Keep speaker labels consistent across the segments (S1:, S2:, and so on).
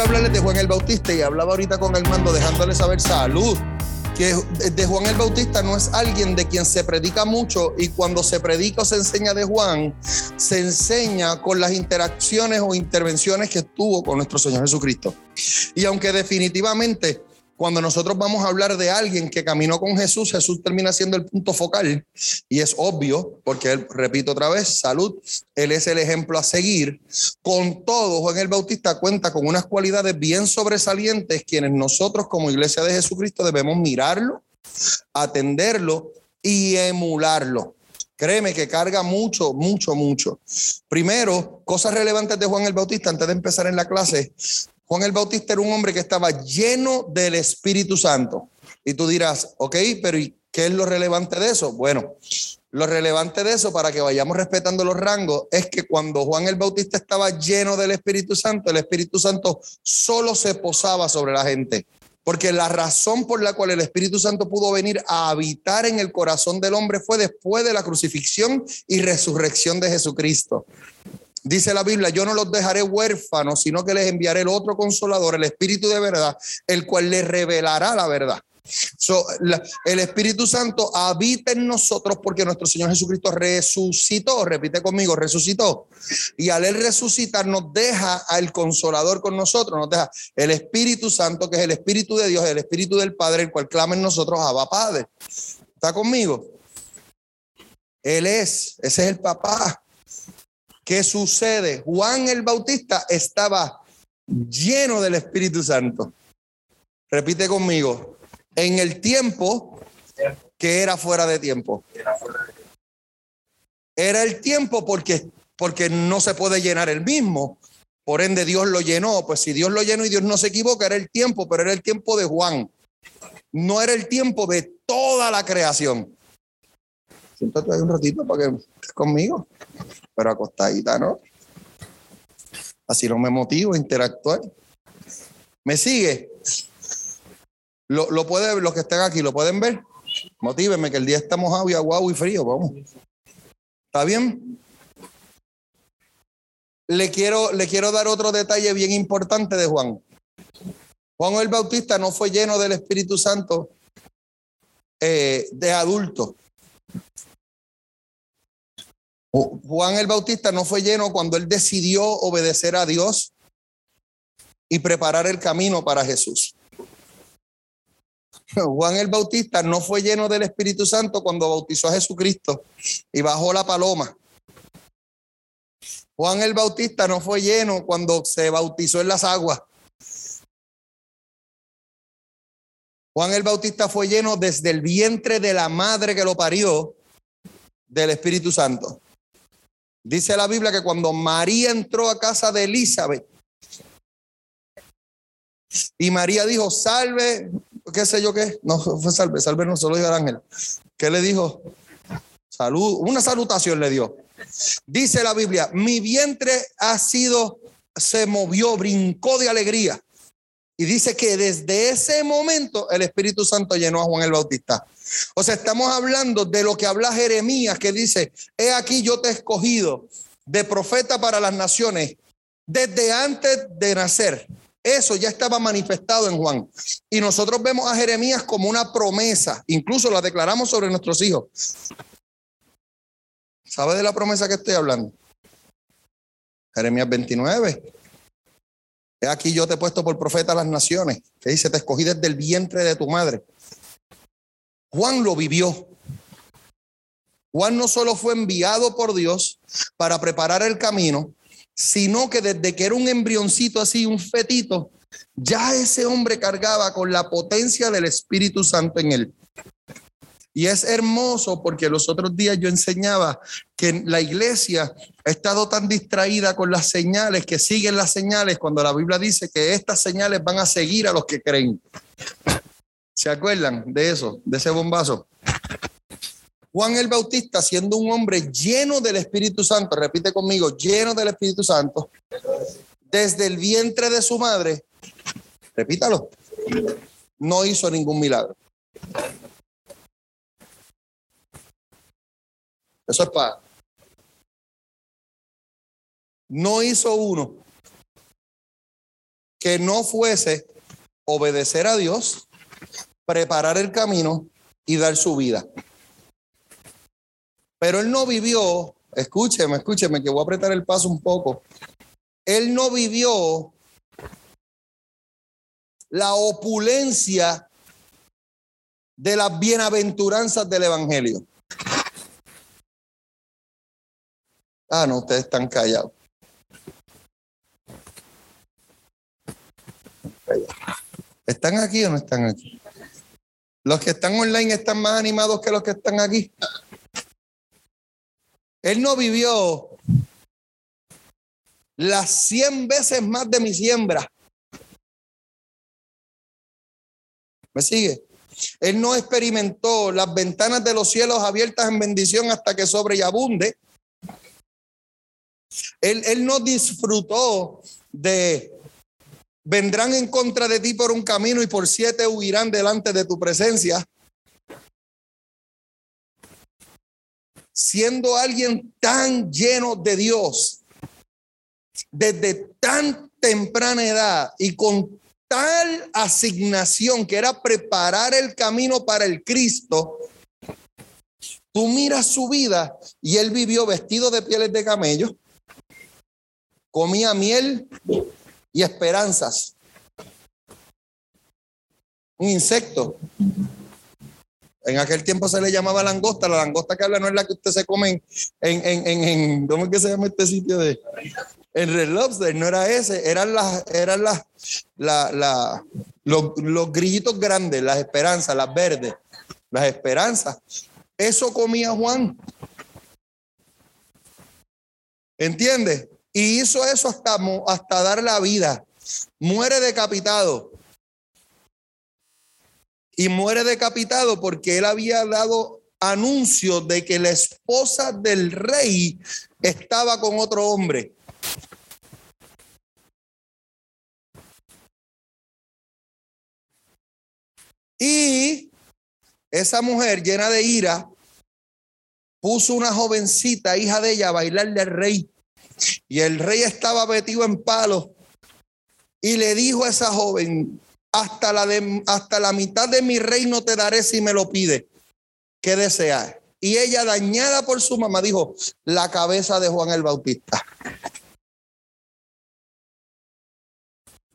S1: Hablarles de Juan el Bautista y hablaba ahorita con Armando dejándole saber salud que de Juan el Bautista no es alguien de quien se predica mucho y cuando se predica o se enseña de Juan, se enseña con las interacciones o intervenciones que tuvo con nuestro Señor Jesucristo. Y aunque definitivamente cuando nosotros vamos a hablar de alguien que caminó con Jesús, Jesús termina siendo el punto focal y es obvio, porque repito otra vez, salud, él es el ejemplo a seguir. Con todo, Juan el Bautista cuenta con unas cualidades bien sobresalientes quienes nosotros como iglesia de Jesucristo debemos mirarlo, atenderlo y emularlo. Créeme que carga mucho, mucho, mucho. Primero, cosas relevantes de Juan el Bautista antes de empezar en la clase. Juan el Bautista era un hombre que estaba lleno del Espíritu Santo. Y tú dirás, ok, pero ¿y qué es lo relevante de eso? Bueno, lo relevante de eso, para que vayamos respetando los rangos, es que cuando Juan el Bautista estaba lleno del Espíritu Santo, el Espíritu Santo solo se posaba sobre la gente. Porque la razón por la cual el Espíritu Santo pudo venir a habitar en el corazón del hombre fue después de la crucifixión y resurrección de Jesucristo. Dice la Biblia, yo no los dejaré huérfanos, sino que les enviaré el otro consolador, el Espíritu de verdad, el cual les revelará la verdad. el Espíritu Santo habita en nosotros porque nuestro Señor Jesucristo resucitó, repite conmigo, resucitó. Y al Él resucitar nos deja al consolador con nosotros, nos deja el Espíritu Santo, que es el Espíritu de Dios, el Espíritu del Padre, el cual clama en nosotros, Abba Padre. ¿Está conmigo? Él es, ese es el papá. ¿Qué sucede? Juan el Bautista estaba lleno del Espíritu Santo. Repite conmigo, en el tiempo que era fuera de tiempo. Era el tiempo porque, porque no se puede llenar el mismo. Por ende, Dios lo llenó. Pues si Dios lo llenó y Dios no se equivoca, era el tiempo, pero era el tiempo de Juan. No era el tiempo de toda la creación. Siéntate ahí un ratito para que estés conmigo pero acostadita, ¿no? Así no me motivo a interactuar. ¿Me sigue? Lo, lo puede, los que están aquí, ¿lo pueden ver? Motívenme que el día está mojado y aguado y frío, vamos. ¿Está bien? Le quiero, le quiero dar otro detalle bien importante de Juan. Juan el Bautista no fue lleno del Espíritu Santo eh, de adulto. Juan el Bautista no fue lleno cuando él decidió obedecer a Dios y preparar el camino para Jesús. Juan el Bautista no fue lleno del Espíritu Santo cuando bautizó a Jesucristo y bajó la paloma. Juan el Bautista no fue lleno cuando se bautizó en las aguas. Juan el Bautista fue lleno desde el vientre de la madre que lo parió del Espíritu Santo. Dice la Biblia que cuando María entró a casa de Elizabeth y María dijo, salve, qué sé yo qué, no fue salve, salve no solo dijo el ángel. ¿Qué le dijo? Salud, una salutación le dio. Dice la Biblia, mi vientre ha sido, se movió, brincó de alegría. Y dice que desde ese momento el Espíritu Santo llenó a Juan el Bautista. O sea, estamos hablando de lo que habla Jeremías, que dice, he aquí yo te he escogido de profeta para las naciones desde antes de nacer. Eso ya estaba manifestado en Juan. Y nosotros vemos a Jeremías como una promesa, incluso la declaramos sobre nuestros hijos. ¿Sabe de la promesa que estoy hablando? Jeremías 29. He aquí yo te he puesto por profeta a las naciones, que dice, te escogí desde el vientre de tu madre. Juan lo vivió. Juan no solo fue enviado por Dios para preparar el camino, sino que desde que era un embrioncito así, un fetito, ya ese hombre cargaba con la potencia del Espíritu Santo en él. Y es hermoso porque los otros días yo enseñaba que la iglesia ha estado tan distraída con las señales, que siguen las señales, cuando la Biblia dice que estas señales van a seguir a los que creen. ¿Se acuerdan de eso, de ese bombazo? Juan el Bautista, siendo un hombre lleno del Espíritu Santo, repite conmigo, lleno del Espíritu Santo, desde el vientre de su madre, repítalo, no hizo ningún milagro. Eso es para... No hizo uno. que no fuese obedecer a Dios, preparar el camino y dar su vida. Pero él no vivió, escúcheme, escúcheme, que voy a apretar el paso un poco. Él no vivió la opulencia de las bienaventuranzas del Evangelio. Ah, no, ustedes están callados. ¿Están aquí o no están aquí? Los que están online están más animados que los que están aquí. Él no vivió las cien veces más de mi siembra. ¿Me sigue? Él no experimentó las ventanas de los cielos abiertas en bendición hasta que sobre y abunde. Él, él no disfrutó de vendrán en contra de ti por un camino y por siete huirán delante de tu presencia. Siendo alguien tan lleno de Dios, desde tan temprana edad y con tal asignación que era preparar el camino para el Cristo, tú miras su vida y él vivió vestido de pieles de camello, comía miel y esperanzas. Un insecto. En aquel tiempo se le llamaba langosta. La langosta que habla no es la que usted se come en, en, en, en ¿cómo es que se llama este sitio de? En Red Lobster, no era ese, eran las, eran las, la, la, los, los grillitos grandes, las esperanzas, las verdes, las esperanzas. Eso comía Juan. ¿Entiende? Y hizo eso hasta, hasta dar la vida. Muere decapitado. Y muere decapitado porque él había dado anuncio de que la esposa del rey estaba con otro hombre. Y esa mujer llena de ira puso una jovencita, hija de ella, a bailarle al rey. Y el rey estaba metido en palo y le dijo a esa joven, hasta la, de, hasta la mitad de mi reino te daré si me lo pide. ¿Qué deseas? Y ella, dañada por su mamá, dijo, la cabeza de Juan el Bautista.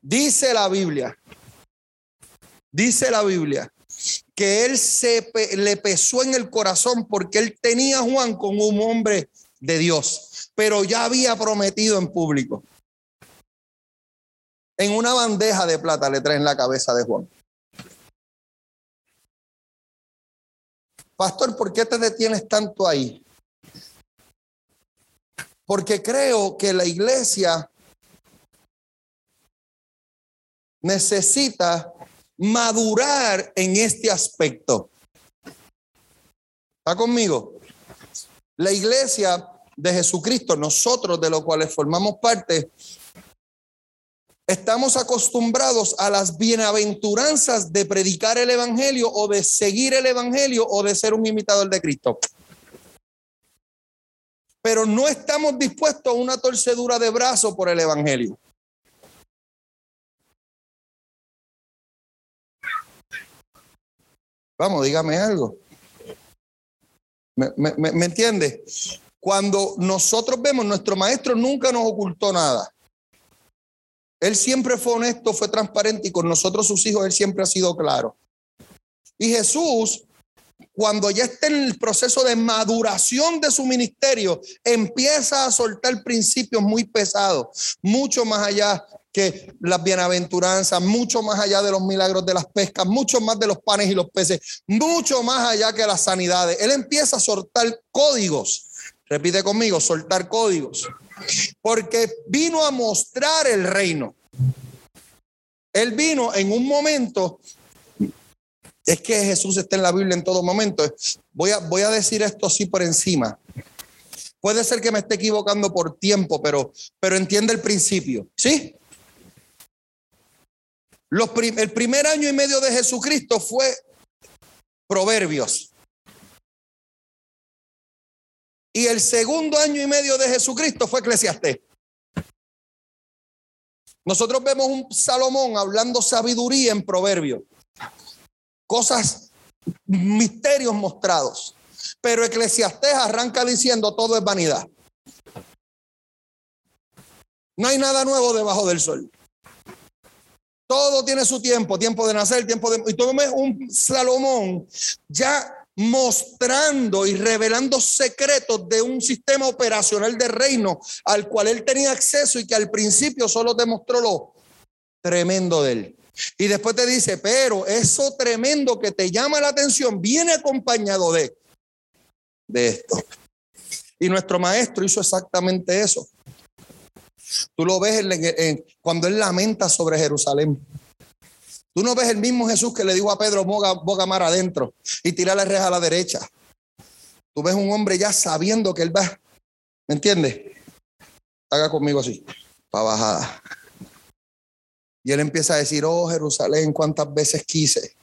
S1: Dice la Biblia, dice la Biblia, que él se le pesó en el corazón porque él tenía a Juan como un hombre de Dios pero ya había prometido en público. En una bandeja de plata le traen la cabeza de Juan. Pastor, ¿por qué te detienes tanto ahí? Porque creo que la iglesia necesita madurar en este aspecto. ¿Está conmigo? La iglesia de Jesucristo, nosotros de los cuales formamos parte, estamos acostumbrados a las bienaventuranzas de predicar el Evangelio o de seguir el Evangelio o de ser un imitador de Cristo. Pero no estamos dispuestos a una torcedura de brazo por el Evangelio. Vamos, dígame algo. ¿Me, me, me? Cuando nosotros vemos, nuestro maestro nunca nos ocultó nada. Él siempre fue honesto, fue transparente y con nosotros sus hijos él siempre ha sido claro. Y Jesús, cuando ya está en el proceso de maduración de su ministerio, empieza a soltar principios muy pesados, mucho más allá que las bienaventuranzas, mucho más allá de los milagros de las pescas, mucho más de los panes y los peces, mucho más allá que las sanidades. Él empieza a soltar códigos Repite conmigo, soltar códigos. Porque vino a mostrar el reino. Él vino en un momento. Es que Jesús está en la Biblia en todo momento. Voy a, voy a decir esto así por encima. Puede ser que me esté equivocando por tiempo, pero, pero entiende el principio. ¿Sí? Los el primer año y medio de Jesucristo fue Proverbios. Y el segundo año y medio de Jesucristo fue Eclesiastés. Nosotros vemos un Salomón hablando sabiduría en proverbio. Cosas, misterios mostrados. Pero Eclesiastés arranca diciendo todo es vanidad. No hay nada nuevo debajo del sol. Todo tiene su tiempo, tiempo de nacer, tiempo de... Y tú ves un Salomón ya mostrando y revelando secretos de un sistema operacional de reino al cual él tenía acceso y que al principio solo demostró lo tremendo de él. Y después te dice, pero eso tremendo que te llama la atención viene acompañado de, de esto. Y nuestro maestro hizo exactamente eso. Tú lo ves cuando él lamenta sobre Jerusalén. Tú no ves el mismo Jesús que le dijo a Pedro, boga, boga mar adentro y tira la reja a la derecha. Tú ves un hombre ya sabiendo que él va. ¿Me entiendes? Haga conmigo así, para bajada. Y él empieza a decir, oh Jerusalén, cuántas veces quise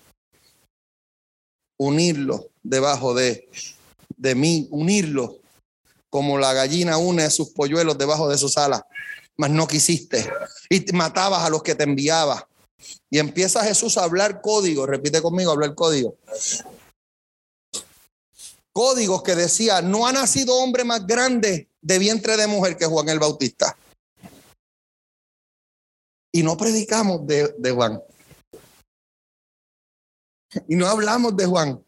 S1: unirlo debajo de, de mí, unirlo como la gallina une sus polluelos debajo de sus alas, mas no quisiste. Y matabas a los que te enviaba. Y empieza Jesús a hablar código, repite conmigo, hablar código. Códigos que decía, no ha nacido hombre más grande de vientre de mujer que Juan el Bautista. Y no predicamos de, de Juan. Y no hablamos de Juan.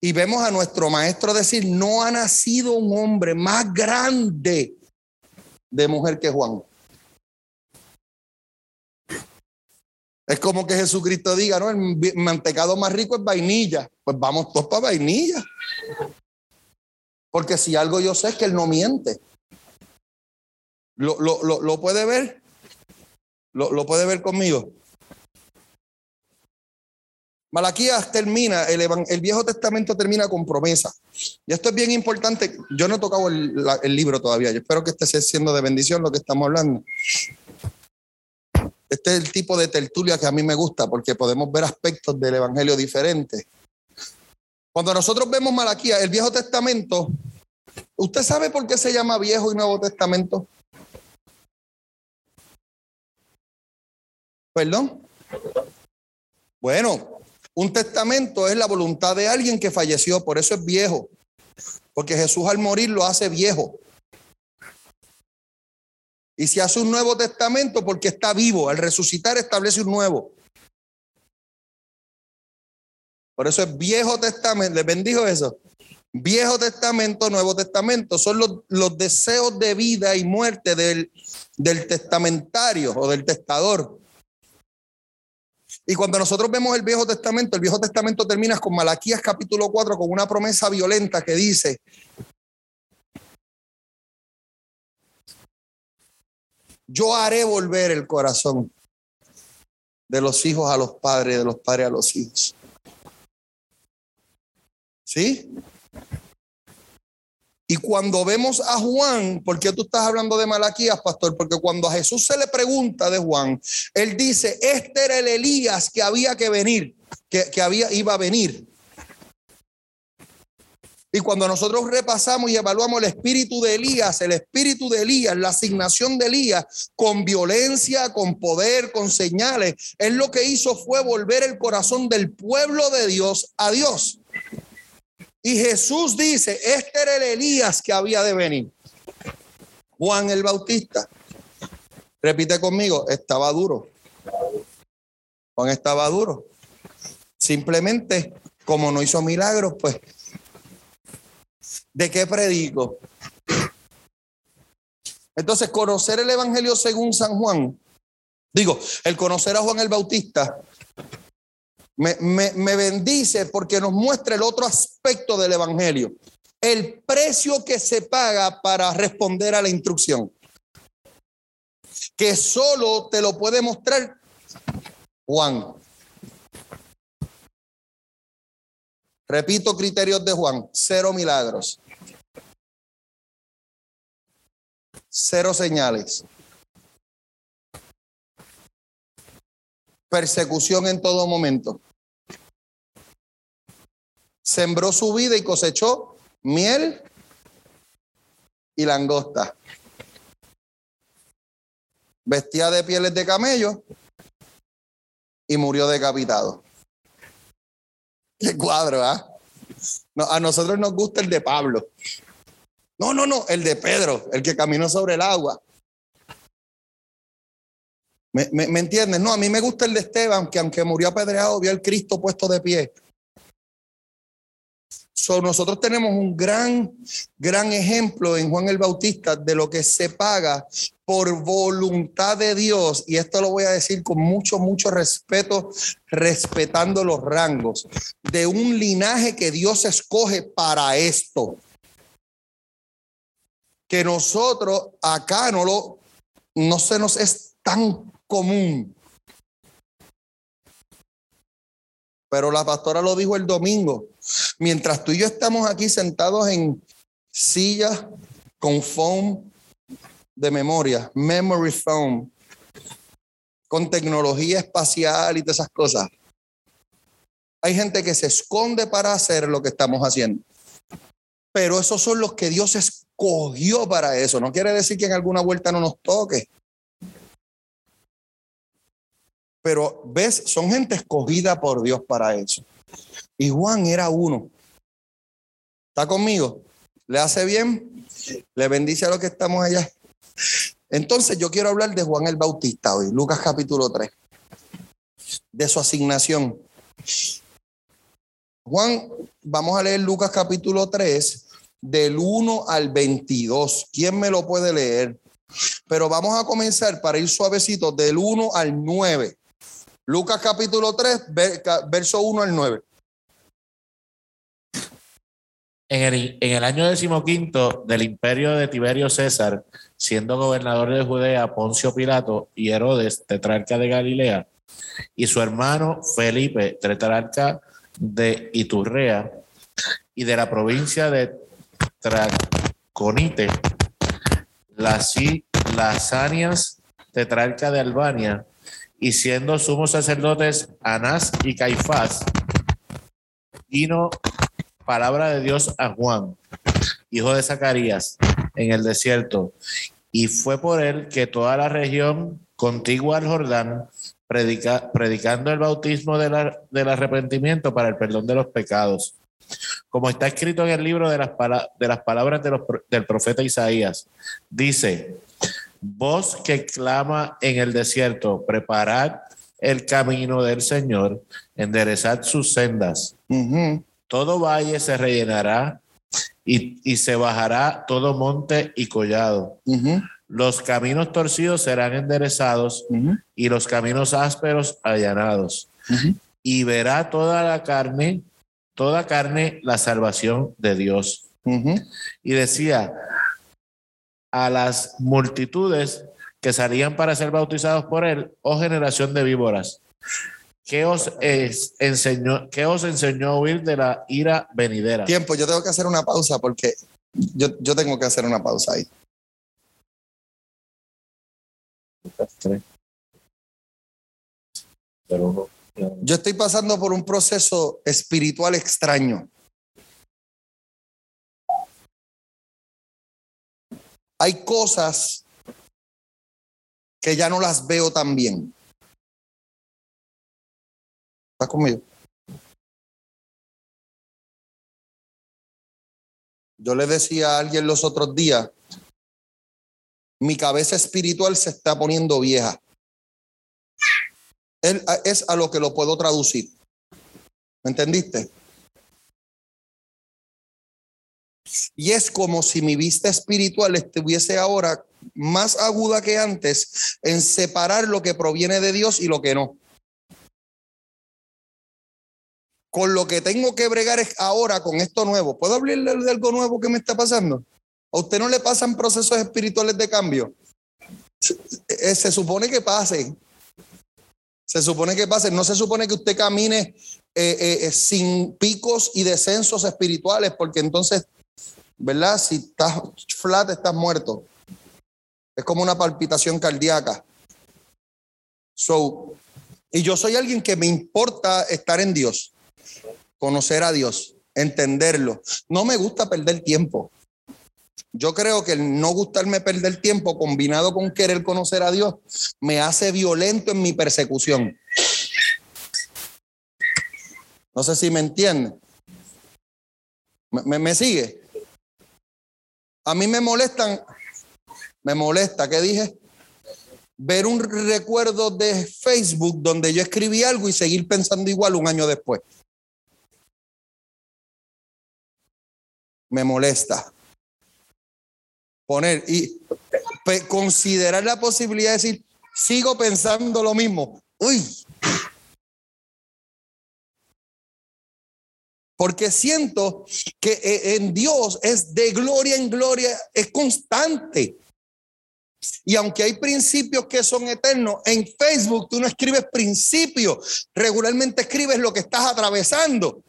S1: Y vemos a nuestro maestro decir, no ha nacido un hombre más grande de mujer que Juan. Es como que Jesucristo diga, ¿no? El mantecado más rico es vainilla. Pues vamos todos para vainilla. Porque si algo yo sé es que Él no miente. ¿Lo, lo, puede ver? ¿Lo, puede ver conmigo? Malaquías termina, el, el, Viejo Testamento termina con promesa. Y esto es bien importante. Yo no he tocado el, el libro todavía. Yo espero que esté siendo de bendición lo que estamos hablando. Este es el tipo de tertulia que a mí me gusta porque podemos ver aspectos del Evangelio diferentes. Cuando nosotros vemos Malaquía, el Viejo Testamento, ¿usted sabe por qué se llama Viejo y Nuevo Testamento? ¿Perdón? Bueno, un testamento es la voluntad de alguien que falleció, por eso es viejo. Porque Jesús al morir lo hace viejo. Y se hace un nuevo testamento porque está vivo. Al resucitar establece un nuevo. Por eso es Viejo Testamento. ¿Les bendijo eso? Viejo Testamento, Nuevo Testamento. Son los, deseos de vida y muerte del, del testamentario o del testador. Y cuando nosotros vemos el Viejo Testamento, el Viejo Testamento termina con Malaquías capítulo 4 con una promesa violenta que dice, Yo haré volver el corazón de los hijos a los padres, de los padres a los hijos. ¿Sí? Y cuando vemos a Juan, ¿por qué tú estás hablando de Malaquías, pastor? Porque cuando a Jesús se le pregunta de Juan, él dice, este era el Elías que había que venir, que, que había, iba a venir. Y cuando nosotros repasamos y evaluamos el espíritu de Elías, el espíritu de Elías, la asignación de Elías con violencia, con poder, con señales, él lo que hizo fue volver el corazón del pueblo de Dios a Dios. Y Jesús dice, este era el Elías que había de venir. Juan el Bautista. Repite conmigo, estaba duro. Juan estaba duro. Simplemente, como no hizo milagros, pues ¿De qué predico? Entonces, conocer el Evangelio según San Juan, digo, el conocer a Juan el Bautista, me, me, bendice porque nos muestra el otro aspecto del Evangelio, el precio que se paga para responder a la instrucción, que solo te lo puede mostrar Juan. Repito criterios de Juan, cero milagros. Cero señales. Persecución en todo momento. Sembró su vida y cosechó miel y langosta. vestía de pieles de camello y murió decapitado. Qué cuadro, ¿ah? a nosotros nos gusta el de Pablo. No, no, no, el de Pedro, el que caminó sobre el agua. ¿Me, me, entiendes? No, a mí me gusta el de Esteban, que aunque murió apedreado, vio al Cristo puesto de pie. So, nosotros tenemos un gran, gran ejemplo en Juan el Bautista de lo que se paga por voluntad de Dios. Y esto lo voy a decir con mucho, mucho respeto, respetando los rangos, de un linaje que Dios escoge para esto. Que nosotros acá no lo, no se nos es tan común. Pero la pastora lo dijo el domingo. Mientras tú y yo estamos aquí sentados en sillas con foam de memoria, memory foam, con tecnología espacial y todas esas cosas. Hay gente que se esconde para hacer lo que estamos haciendo. Pero esos son los que Dios escogió para eso. No quiere decir que en alguna vuelta no nos toque. Pero ves, son gente escogida por Dios para eso. Y Juan era uno. ¿Está conmigo? ¿Le hace bien? ¿Le bendice a los que estamos allá? Entonces yo quiero hablar de Juan el Bautista hoy, Lucas capítulo 3, de su asignación. Juan, vamos a leer Lucas capítulo 3, del 1 al 22. ¿Quién me lo puede leer? Pero vamos a comenzar para ir suavecito del 1 al 9. Lucas capítulo 3, verso 1 al 9.
S2: En el, en el año decimoquinto del imperio de Tiberio César, siendo gobernador de Judea Poncio Pilato y Herodes, tetrarca de Galilea, y su hermano Felipe, tetrarca de Iturrea, y de la provincia de Traconite, las Lasanias, tetrarca de Albania, y siendo sumos sacerdotes Anás y Caifás, vino palabra de Dios a Juan, hijo de Zacarías, en el desierto, y fue por él que toda la región contigua al Jordán, predicando el bautismo del arrepentimiento para el perdón de los pecados. Como está escrito en el libro de las, de las palabras del profeta Isaías, dice, Voz que clama en el desierto, preparad el camino del Señor, enderezad sus sendas. Todo valle se rellenará y, se bajará todo monte y collado. Los caminos torcidos serán enderezados y los caminos ásperos allanados. Y verá toda la carne, toda carne, la salvación de Dios. Y decía, a las multitudes que salían para ser bautizados por él, oh generación de víboras. ¿Qué os, enseñó, ¿Qué os enseñó a huir de la ira venidera?
S1: Tiempo, yo tengo que hacer una pausa porque yo, yo tengo que hacer una pausa ahí. Yo estoy pasando por un proceso espiritual extraño. hay cosas que ya no las veo tan bien. ¿Estás conmigo? Yo le decía a alguien los otros días, mi cabeza espiritual se está poniendo vieja. Es a lo que lo puedo traducir. ¿Me entendiste? Y es como si mi vista espiritual estuviese ahora más aguda que antes en separar lo que proviene de Dios y lo que no. Con lo que tengo que bregar es ahora con esto nuevo. ¿Puedo hablarle de algo nuevo que me está pasando? ¿A usted no le pasan procesos espirituales de cambio? Se, eh, supone que pase. Se supone que pase. No se supone que usted camine eh, eh, sin picos y descensos espirituales, porque entonces ¿verdad? Si estás flat, estás muerto. Es como una palpitación cardíaca. So, y yo soy alguien que me importa estar en Dios, conocer a Dios, entenderlo. No me gusta perder tiempo. Yo creo que el no gustarme perder tiempo combinado con querer conocer a Dios me hace violento en mi persecución. No sé si me entiende. ¿Me, sigue? A mí me molestan, me molesta, ¿qué dije? Ver un recuerdo de Facebook donde yo escribí algo y seguir pensando igual un año después. Me molesta poner y considerar la posibilidad de decir, sigo pensando lo mismo. Uy. Porque siento que eh, en Dios es de gloria en gloria, es constante. Y aunque hay principios que son eternos, en Facebook tú no escribes principios, regularmente escribes lo que estás atravesando.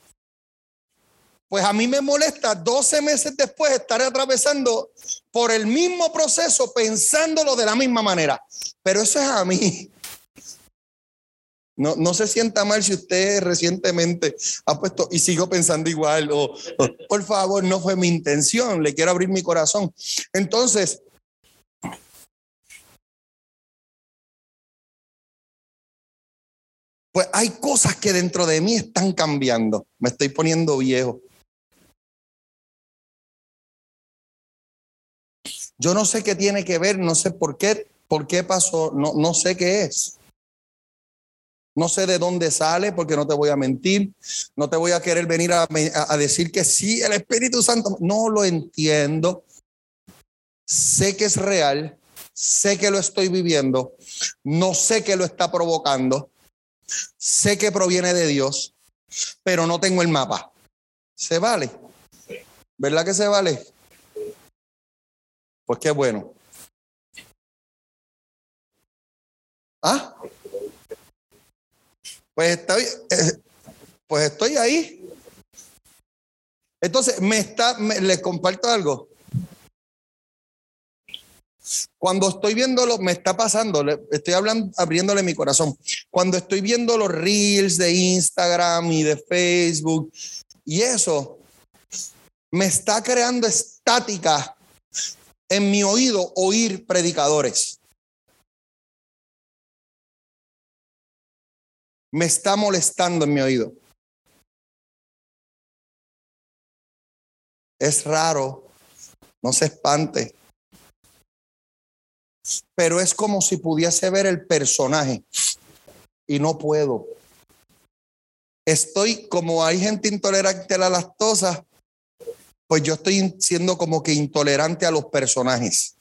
S1: Pues a mí me molesta 12 meses después estar atravesando por el mismo proceso pensándolo de la misma manera. Pero eso es a mí. No, no se sienta mal si usted recientemente ha puesto y sigo pensando igual o, por favor, no fue mi intención, le quiero abrir mi corazón. Entonces, pues hay cosas que dentro de mí están cambiando. Me estoy poniendo viejo. Yo no sé qué tiene que ver, no sé por qué, por qué pasó, no, no sé qué es. No sé de dónde sale porque no te voy a mentir. No te voy a querer venir a, a, decir que sí, el Espíritu Santo. No lo entiendo. Sé que es real. Sé que lo estoy viviendo. No sé qué lo está provocando. Sé que proviene de Dios, pero no tengo el mapa. ¿Se vale? ¿Verdad que se vale? Pues qué bueno. Ah, pues estoy, eh, pues estoy ahí. Entonces, me está, les comparto algo. Cuando estoy viéndolo, me está pasando, estoy hablando, abriéndole mi corazón. Cuando estoy viendo los reels de Instagram y de Facebook y eso, me está creando estática en mi oído oír predicadores. Me está molestando en mi oído. Es raro, no se espante. Pero es como si pudiese ver el personaje y no puedo. Estoy como hay gente intolerante a la lactosa, pues yo estoy siendo como que intolerante a los personajes.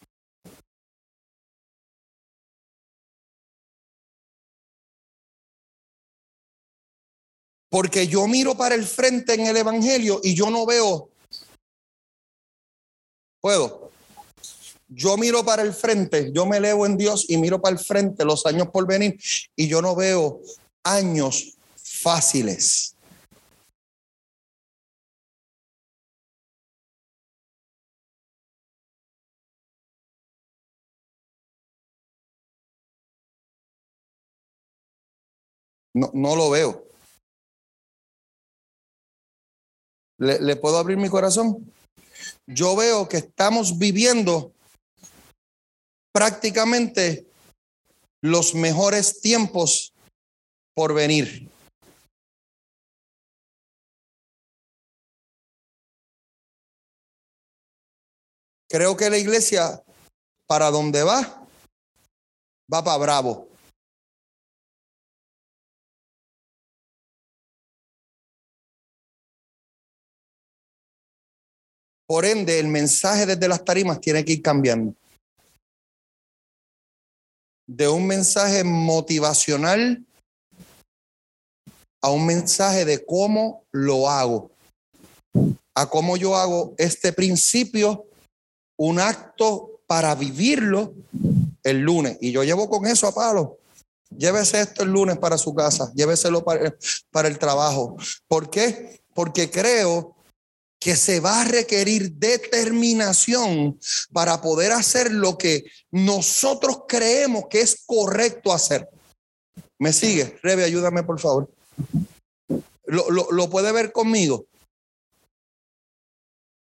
S1: Porque yo miro para el frente en el Evangelio y yo no veo. Puedo. Yo miro para el frente, yo me elevo en Dios y miro para el frente los años por venir y yo no veo años fáciles. No, no lo veo. ¿Le, ¿Le puedo abrir mi corazón? Yo veo que estamos viviendo prácticamente los mejores tiempos por venir. Creo que la iglesia, para donde va, va para Bravo. Por ende, el mensaje desde las tarimas tiene que ir cambiando. De un mensaje motivacional a un mensaje de cómo lo hago. A cómo yo hago este principio un acto para vivirlo el lunes. Y yo llevo con eso a palo. Llévese esto el lunes para su casa, lléveselo para, el trabajo. ¿Por qué? Porque creo que se va a requerir determinación para poder hacer lo que nosotros creemos que es correcto hacer. ¿Me sigue? Rebe, ayúdame por favor. ¿Lo, lo, puede ver conmigo?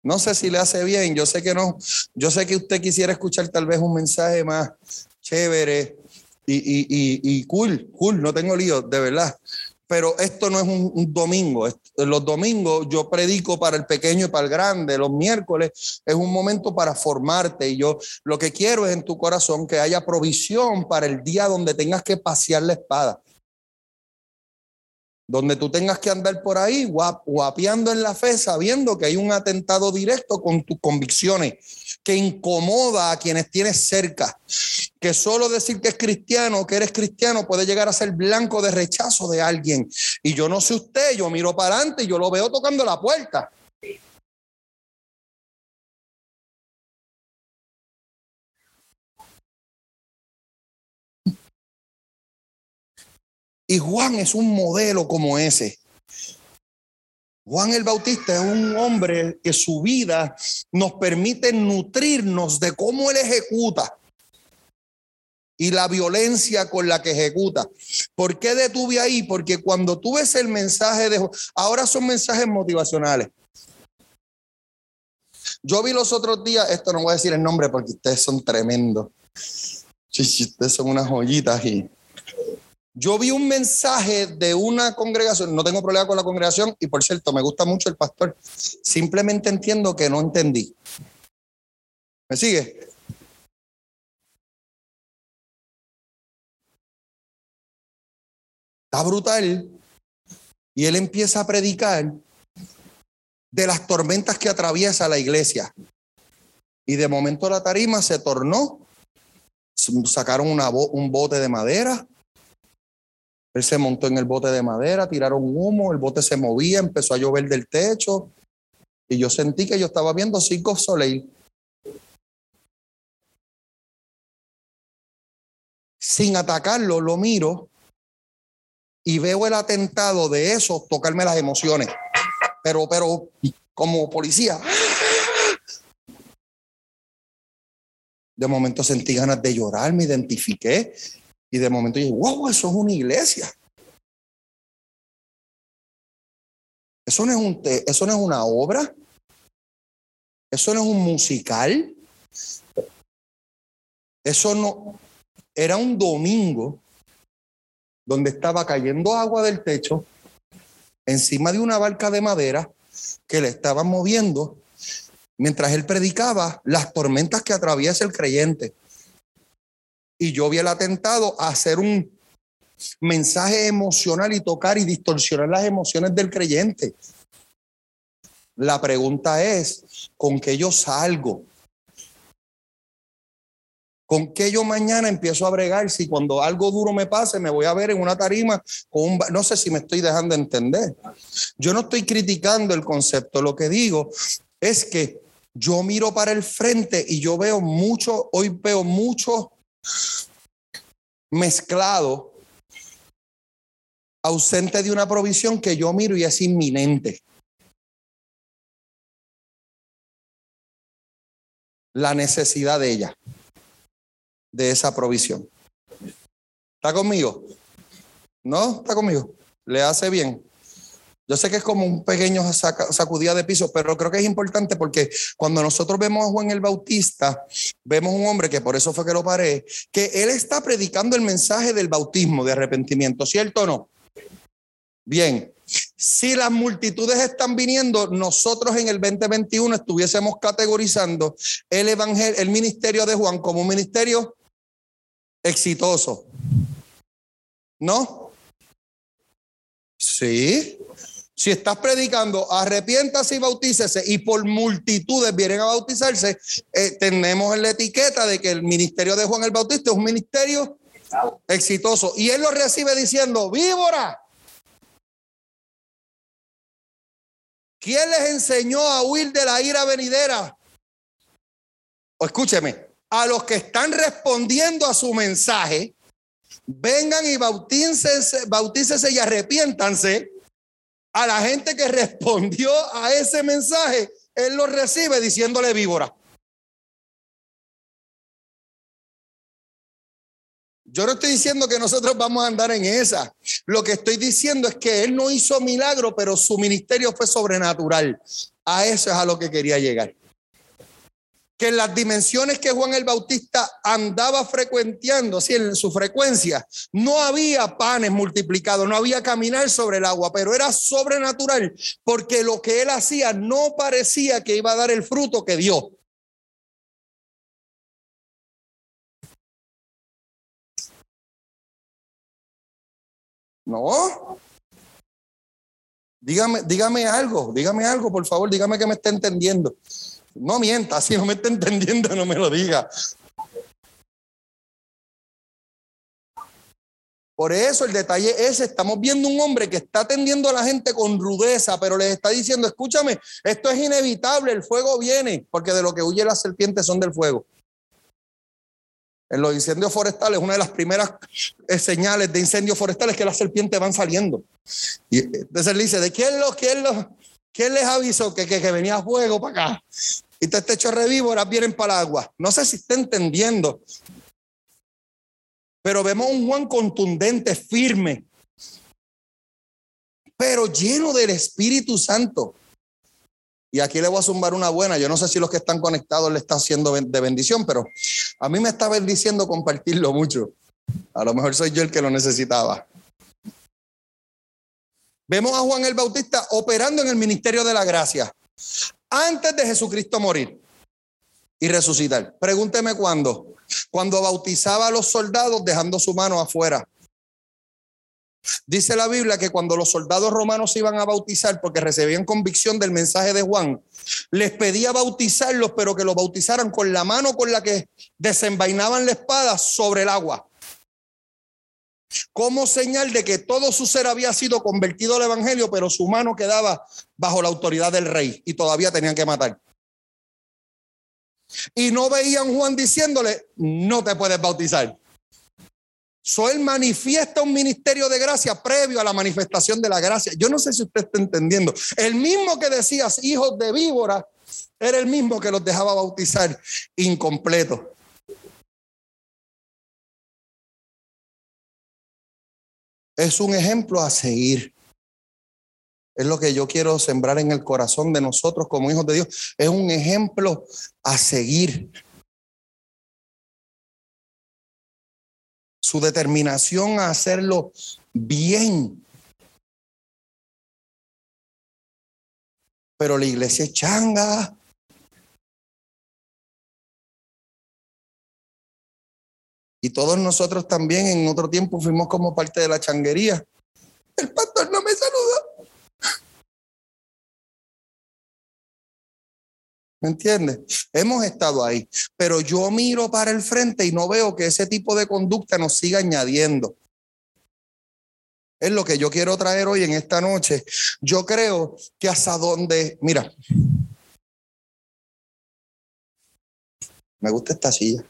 S1: No sé si le hace bien, yo sé que no, yo sé que usted quisiera escuchar tal vez un mensaje más chévere y, y, y, y cool, cool, no tengo lío, de verdad pero esto no es un, domingo. Los domingos yo predico para el pequeño y para el grande. Los miércoles es un momento para formarte. Y yo lo que quiero es en tu corazón que haya provisión para el día donde tengas que pasear la espada donde tú tengas que andar por ahí guapeando en la fe, sabiendo que hay un atentado directo con tus convicciones, que incomoda a quienes tienes cerca, que solo decir que es cristiano, que eres cristiano, puede llegar a ser blanco de rechazo de alguien. Y yo no sé usted, yo miro para adelante y yo lo veo tocando la puerta. Y Juan es un modelo como ese. Juan el Bautista es un hombre que su vida nos permite nutrirnos de cómo él ejecuta y la violencia con la que ejecuta. ¿Por qué detuve ahí? Porque cuando tú ves el mensaje de ahora son mensajes motivacionales. Yo vi los otros días, esto no voy a decir el nombre porque ustedes son tremendos. Ustedes son unas joyitas y yo vi un mensaje de una congregación, no tengo problema con la congregación y por cierto, me gusta mucho el pastor. Simplemente entiendo que no entendí. ¿Me sigue? Está brutal. Y él empieza a predicar de las tormentas que atraviesa la iglesia. Y de momento la tarima se tornó. Sacaron un bote de madera, él se montó en el bote de madera, tiraron humo, el bote se movía, empezó a llover del techo y yo sentí que yo estaba viendo cinco Soleil. Sin atacarlo, lo miro y veo el atentado de eso tocarme las emociones. Pero, pero, como policía. De momento sentí ganas de llorar, me identifiqué y de momento dije, wow, eso es una iglesia. Eso no es, un eso no es una obra. Eso no es un musical. Eso no. Era un domingo donde estaba cayendo agua del techo encima de una barca de madera que le estaban moviendo mientras él predicaba las tormentas que atraviesa el creyente y yo vi el atentado a hacer un mensaje emocional y tocar y distorsionar las emociones del creyente. La pregunta es, ¿con qué yo salgo? ¿Con qué yo mañana empiezo a bregar si cuando algo duro me pase me voy a ver en una tarima con un... No sé si me estoy dejando entender. Yo no estoy criticando el concepto, lo que digo es que yo miro para el frente y yo veo mucho, hoy veo mucho mezclado, ausente de una provisión que yo miro y es inminente. La necesidad de ella, de esa provisión. ¿Está conmigo? ¿No? ¿Está conmigo? ¿Le hace bien? Yo sé que es como un pequeño sacudida de piso, pero creo que es importante porque cuando nosotros vemos a Juan el Bautista, vemos un hombre que por eso fue que lo paré, que él está predicando el mensaje del bautismo, de arrepentimiento, ¿cierto o no? Bien, si las multitudes están viniendo, nosotros en el 2021 estuviésemos categorizando el evangelio, el ministerio de Juan como un ministerio exitoso. ¿No? Sí. Si estás predicando, arrepiéntase y bautícese y por multitudes vienen a bautizarse, eh, tenemos en la etiqueta de que el ministerio de Juan el Bautista es un ministerio exitoso. Y él lo recibe diciendo, víbora. ¿Quién les enseñó a huir de la ira venidera? O escúcheme, a los que están respondiendo a su mensaje, vengan y bautícense, bautícese y arrepiéntanse a la gente que respondió a ese mensaje, él lo recibe diciéndole víbora. Yo no estoy diciendo que nosotros vamos a andar en esa. Lo que estoy diciendo es que él no hizo milagro, pero su ministerio fue sobrenatural. A eso es a lo que quería llegar. Que en las dimensiones que Juan el Bautista andaba frecuenteando, así en su frecuencia, no había panes multiplicados, no había caminar sobre el agua, pero era sobrenatural, porque lo que él hacía no parecía que iba a dar el fruto que dio. No. Dígame, dígame algo, dígame algo, por favor, dígame que me está entendiendo. No mienta, si no me está entendiendo, no me lo diga. Por eso el detalle es, estamos viendo un hombre que está atendiendo a la gente con rudeza, pero les está diciendo, escúchame, esto es inevitable, el fuego viene, porque de lo que huye las serpientes son del fuego. En los incendios forestales, una de las primeras eh, señales de incendios forestales es que las serpientes van saliendo. Y eh, entonces él dice, ¿de quién, lo, quién, lo, quién les avisó que, que, venía fuego para acá? Y te este chorre ahora vienen para el agua. No sé si está entendiendo. Pero vemos un Juan contundente, firme, pero lleno del Espíritu Santo. Y aquí le voy a zumbar una buena. Yo no sé si los que están conectados le están haciendo de bendición, pero a mí me está bendiciendo compartirlo mucho. A lo mejor soy yo el que lo necesitaba. Vemos a Juan el Bautista operando en el ministerio de la gracia antes de Jesucristo morir y resucitar. Pregúnteme cuándo. Cuando bautizaba a los soldados dejando su mano afuera Dice la Biblia que cuando los soldados romanos se iban a bautizar porque recibían convicción del mensaje de Juan, les pedía bautizarlos, pero que los bautizaran con la mano con la que desenvainaban la espada sobre el agua. Como señal de que todo su ser había sido convertido al evangelio, pero su mano quedaba bajo la autoridad del rey y todavía tenían que matar. Y no veían Juan diciéndole, no te puedes bautizar. So él manifiesta un ministerio de gracia previo a la manifestación de la gracia. Yo no sé si usted está entendiendo. El mismo que decías hijos de víbora era el mismo que los dejaba bautizar incompleto. Es un ejemplo a seguir. Es lo que yo quiero sembrar en el corazón de nosotros como hijos de Dios. Es un ejemplo a seguir. su determinación a hacerlo bien. Pero la iglesia es changa. Y todos nosotros también en otro tiempo fuimos como parte de la changuería. El pastor no me saluda. ¿Me entiendes? Hemos estado ahí, pero yo miro para el frente y no veo que ese tipo de conducta nos siga añadiendo. Es lo que yo quiero traer hoy en esta noche. Yo creo que hasta donde, mira, me gusta esta silla.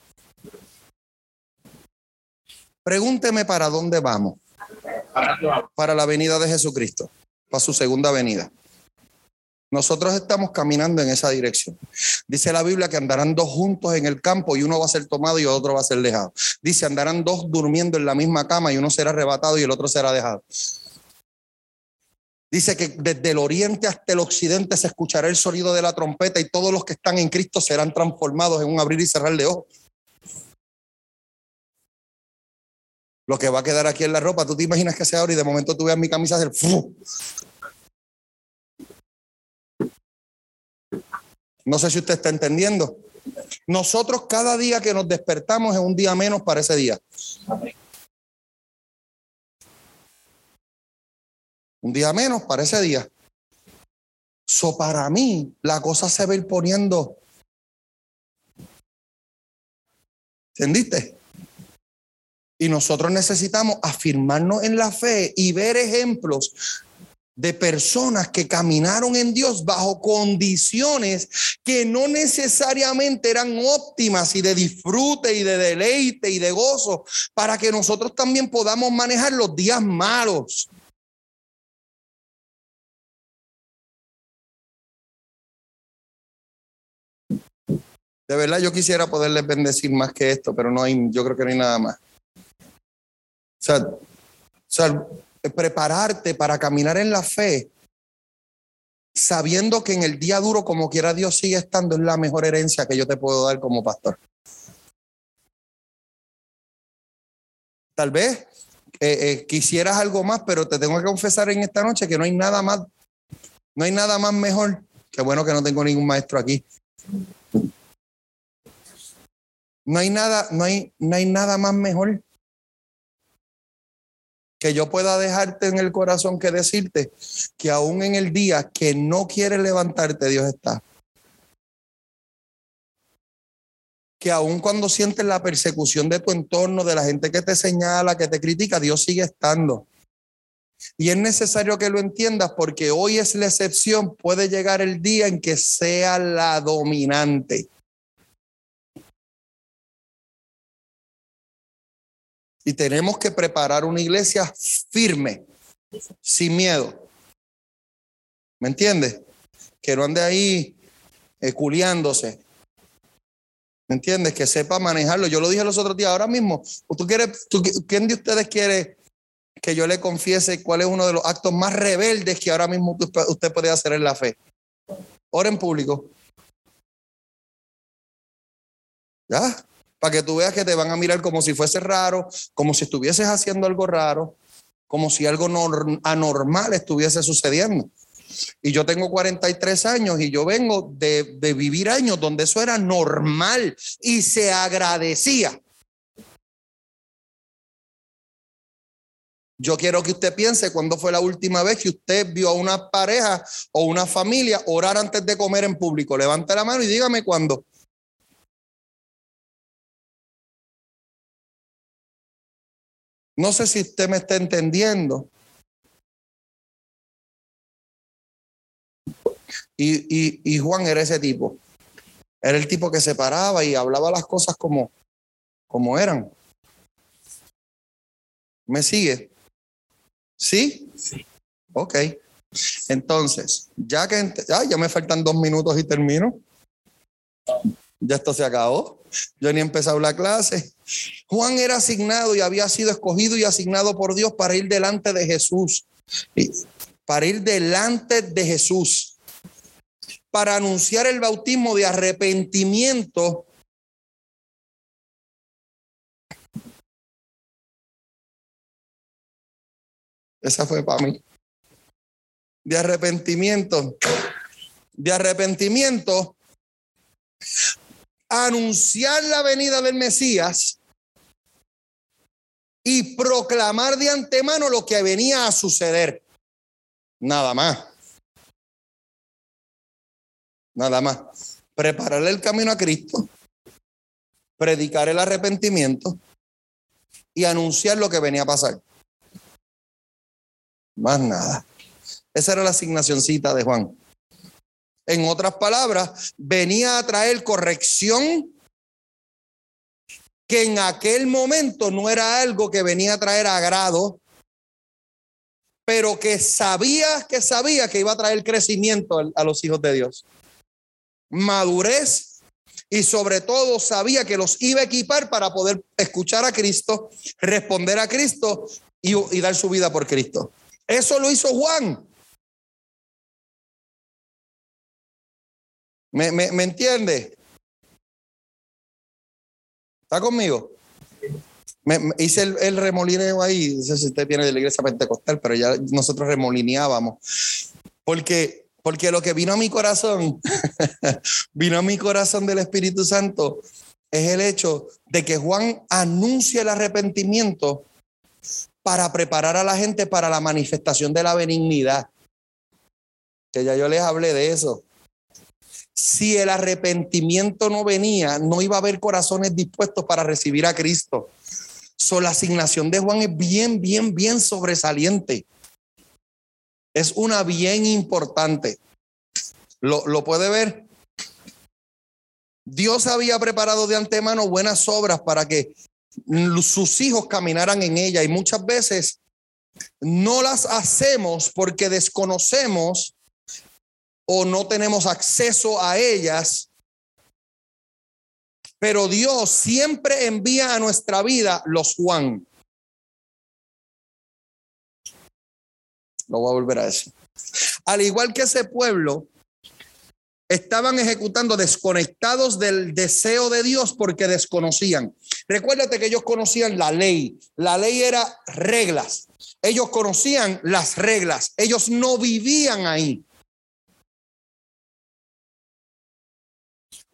S1: Pregúnteme para dónde vamos. Para la venida de Jesucristo, para su segunda venida. Nosotros estamos caminando en esa dirección. Dice la Biblia que andarán dos juntos en el campo y uno va a ser tomado y otro va a ser dejado. Dice, andarán dos durmiendo en la misma cama y uno será arrebatado y el otro será dejado. Dice que desde el oriente hasta el occidente se escuchará el sonido de la trompeta y todos los que están en Cristo serán transformados en un abrir y cerrar de ojos. Lo que va a quedar aquí en la ropa, tú te imaginas que se abre y de momento tú veas mi camisa hacer No sé si usted está entendiendo. Nosotros cada día que nos despertamos es un día menos para ese día. Un día menos para ese día. So para mí la cosa se va a ir poniendo. ¿Entendiste? Y nosotros necesitamos afirmarnos en la fe y ver ejemplos de personas que caminaron en Dios bajo condiciones que no necesariamente eran óptimas y de disfrute y de deleite y de gozo, para que nosotros también podamos manejar los días malos. De verdad yo quisiera poderles bendecir más que esto, pero no hay, yo creo que no hay nada más. Sea, o sea prepararte para caminar en la fe sabiendo que en el día duro, como quiera Dios sigue estando, es la mejor herencia que yo te puedo dar como pastor. Tal vez eh, eh, quisieras algo más, pero te tengo que confesar en esta noche que no hay nada más, no hay nada más mejor. Qué bueno que no tengo ningún maestro aquí. No hay nada, no hay, no hay nada más mejor que yo pueda dejarte en el corazón que decirte que aún en el día que no quieres levantarte, Dios está. Que aún cuando sientes la persecución de tu entorno, de la gente que te señala, que te critica, Dios sigue estando. Y es necesario que lo entiendas porque hoy es la excepción, puede llegar el día en que sea la dominante. Y tenemos que preparar una iglesia firme, sin miedo. ¿Me entiendes? Que no ande ahí culiándose. ¿Me entiendes? Que sepa manejarlo. Yo lo dije los otros días, ahora mismo. ¿tú quieres, ¿Quién de ustedes quiere que yo le confiese cuál es uno de los actos más rebeldes que ahora mismo usted puede hacer en la fe? Ora en público. ¿Ya? Para que tú veas que te van a mirar como si fuese raro, como si estuvieses haciendo algo raro, como si algo anormal estuviese sucediendo. Y yo tengo 43 años y yo vengo de, de vivir años donde eso era normal y se agradecía. Yo quiero que usted piense cuándo fue la última vez que usted vio a una pareja o una familia orar antes de comer en público. Levante la mano y dígame cuándo. No sé si usted me está entendiendo. Y, Juan era ese tipo. Era el tipo que se paraba y hablaba las cosas como, como eran. ¿Me sigue? ¿Sí? Sí. Ok. Entonces, ya que ya me faltan dos minutos y termino. Ya esto se acabó. Yo ni he empezado la clase. Juan era asignado y había sido escogido y asignado por Dios para ir delante de Jesús. Para ir delante de Jesús. Para anunciar el bautismo de arrepentimiento. Esa fue para mí. De arrepentimiento. De arrepentimiento anunciar la venida del Mesías y proclamar de antemano lo que venía a suceder. Nada más. Nada más. Prepararle el camino a Cristo, predicar el arrepentimiento y anunciar lo que venía a pasar. Más nada. Esa era la asignacióncita de Juan. En otras palabras, venía a traer corrección que en aquel momento no era algo que venía a traer agrado, pero que sabía que sabía que iba a traer crecimiento a los hijos de Dios. Madurez y sobre todo sabía que los iba a equipar para poder escuchar a Cristo, responder a Cristo y, y dar su vida por Cristo. Eso lo hizo Juan. ¿Me, me, entiende? ¿Está conmigo? Me, hice el, remolineo ahí. No sé si usted viene de la iglesia pentecostal, pero ya nosotros remolineábamos. Porque, porque lo que vino a mi corazón, vino a mi corazón del Espíritu Santo, es el hecho de que Juan anuncia el arrepentimiento para preparar a la gente para la manifestación de la benignidad. Que ya yo les hablé de eso si el arrepentimiento no venía, no iba a haber corazones dispuestos para recibir a Cristo. So, la asignación de Juan es bien, bien, bien sobresaliente. Es una bien importante. ¿Lo, lo puede ver? Dios había preparado de antemano buenas obras para que sus hijos caminaran en ella y muchas veces no las hacemos porque desconocemos o no tenemos acceso a ellas. Pero Dios siempre envía a nuestra vida los Juan. Lo voy a volver a decir. Al igual que ese pueblo, estaban ejecutando desconectados del deseo de Dios porque desconocían. Recuérdate que ellos conocían la ley. La ley era reglas. Ellos conocían las reglas. Ellos no vivían ahí.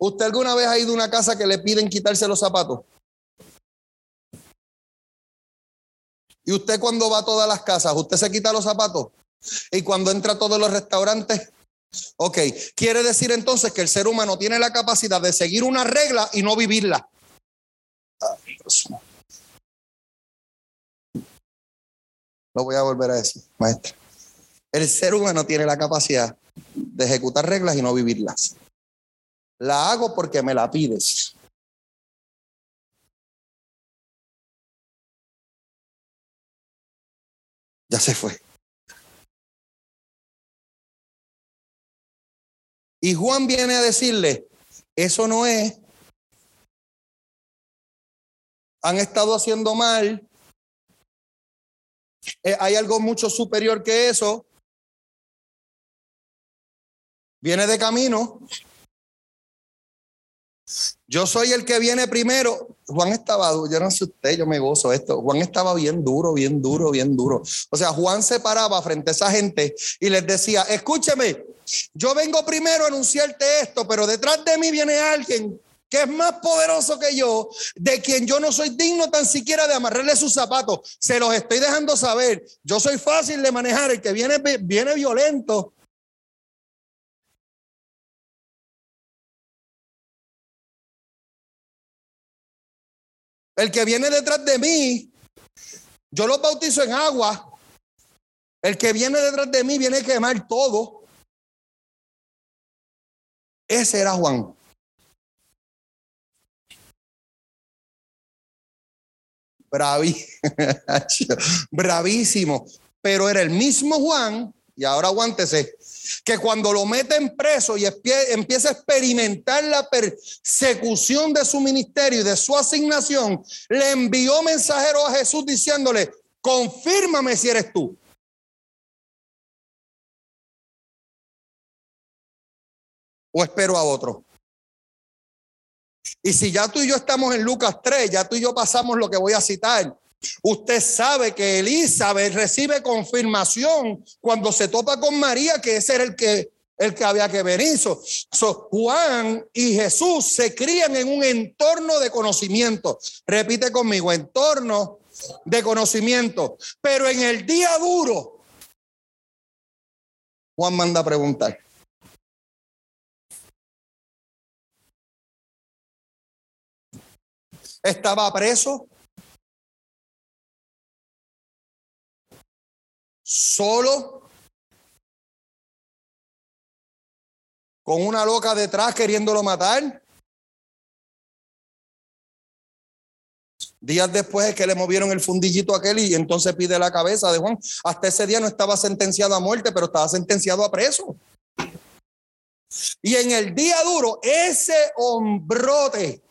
S1: ¿Usted alguna vez ha ido a una casa que le piden quitarse los zapatos? Y usted cuando va a todas las casas, usted se quita los zapatos. Y cuando entra a todos los restaurantes, ok, quiere decir entonces que el ser humano tiene la capacidad de seguir una regla y no vivirla. Lo voy a volver a decir, maestra. El ser humano tiene la capacidad de ejecutar reglas y no vivirlas. La hago porque me la pides. Ya se fue. Y Juan viene a decirle, eso no es. Han estado haciendo mal. Eh, hay algo mucho superior que eso. Viene de camino. Yo soy el que viene primero. Juan estaba, yo no sé usted, yo me gozo esto. Juan estaba bien duro, bien duro, bien duro. O sea, Juan se paraba frente a esa gente y les decía, escúcheme, yo vengo primero a anunciarte esto, pero detrás de mí viene alguien que es más poderoso que yo, de quien yo no soy digno tan siquiera de amarrarle sus zapatos. Se los estoy dejando saber. Yo soy fácil de manejar, el que viene, viene violento. El que viene detrás de mí, yo los bautizo en agua. El que viene detrás de mí viene a quemar todo. Ese era Juan. Bravísimo. Pero era el mismo Juan, y ahora aguántese, que cuando lo meten preso y empieza a experimentar la persecución de su ministerio y de su asignación, le envió mensajero a Jesús diciéndole, confírmame si eres tú. O espero a otro. Y si ya tú y yo estamos en Lucas 3, ya tú y yo pasamos lo que voy a citar. Usted sabe que Elizabeth recibe confirmación cuando se topa con María, que ese era el que, el que había que venir. So, Juan y Jesús se crían en un entorno de conocimiento. Repite conmigo, entorno de conocimiento. Pero en el día duro, Juan manda a preguntar. Estaba preso, solo, con una loca detrás queriéndolo matar. Días después es que le movieron el fundillito a aquel y entonces pide la cabeza de Juan. Hasta ese día no estaba sentenciado a muerte, pero estaba sentenciado a preso. Y en el día duro, ese hombrote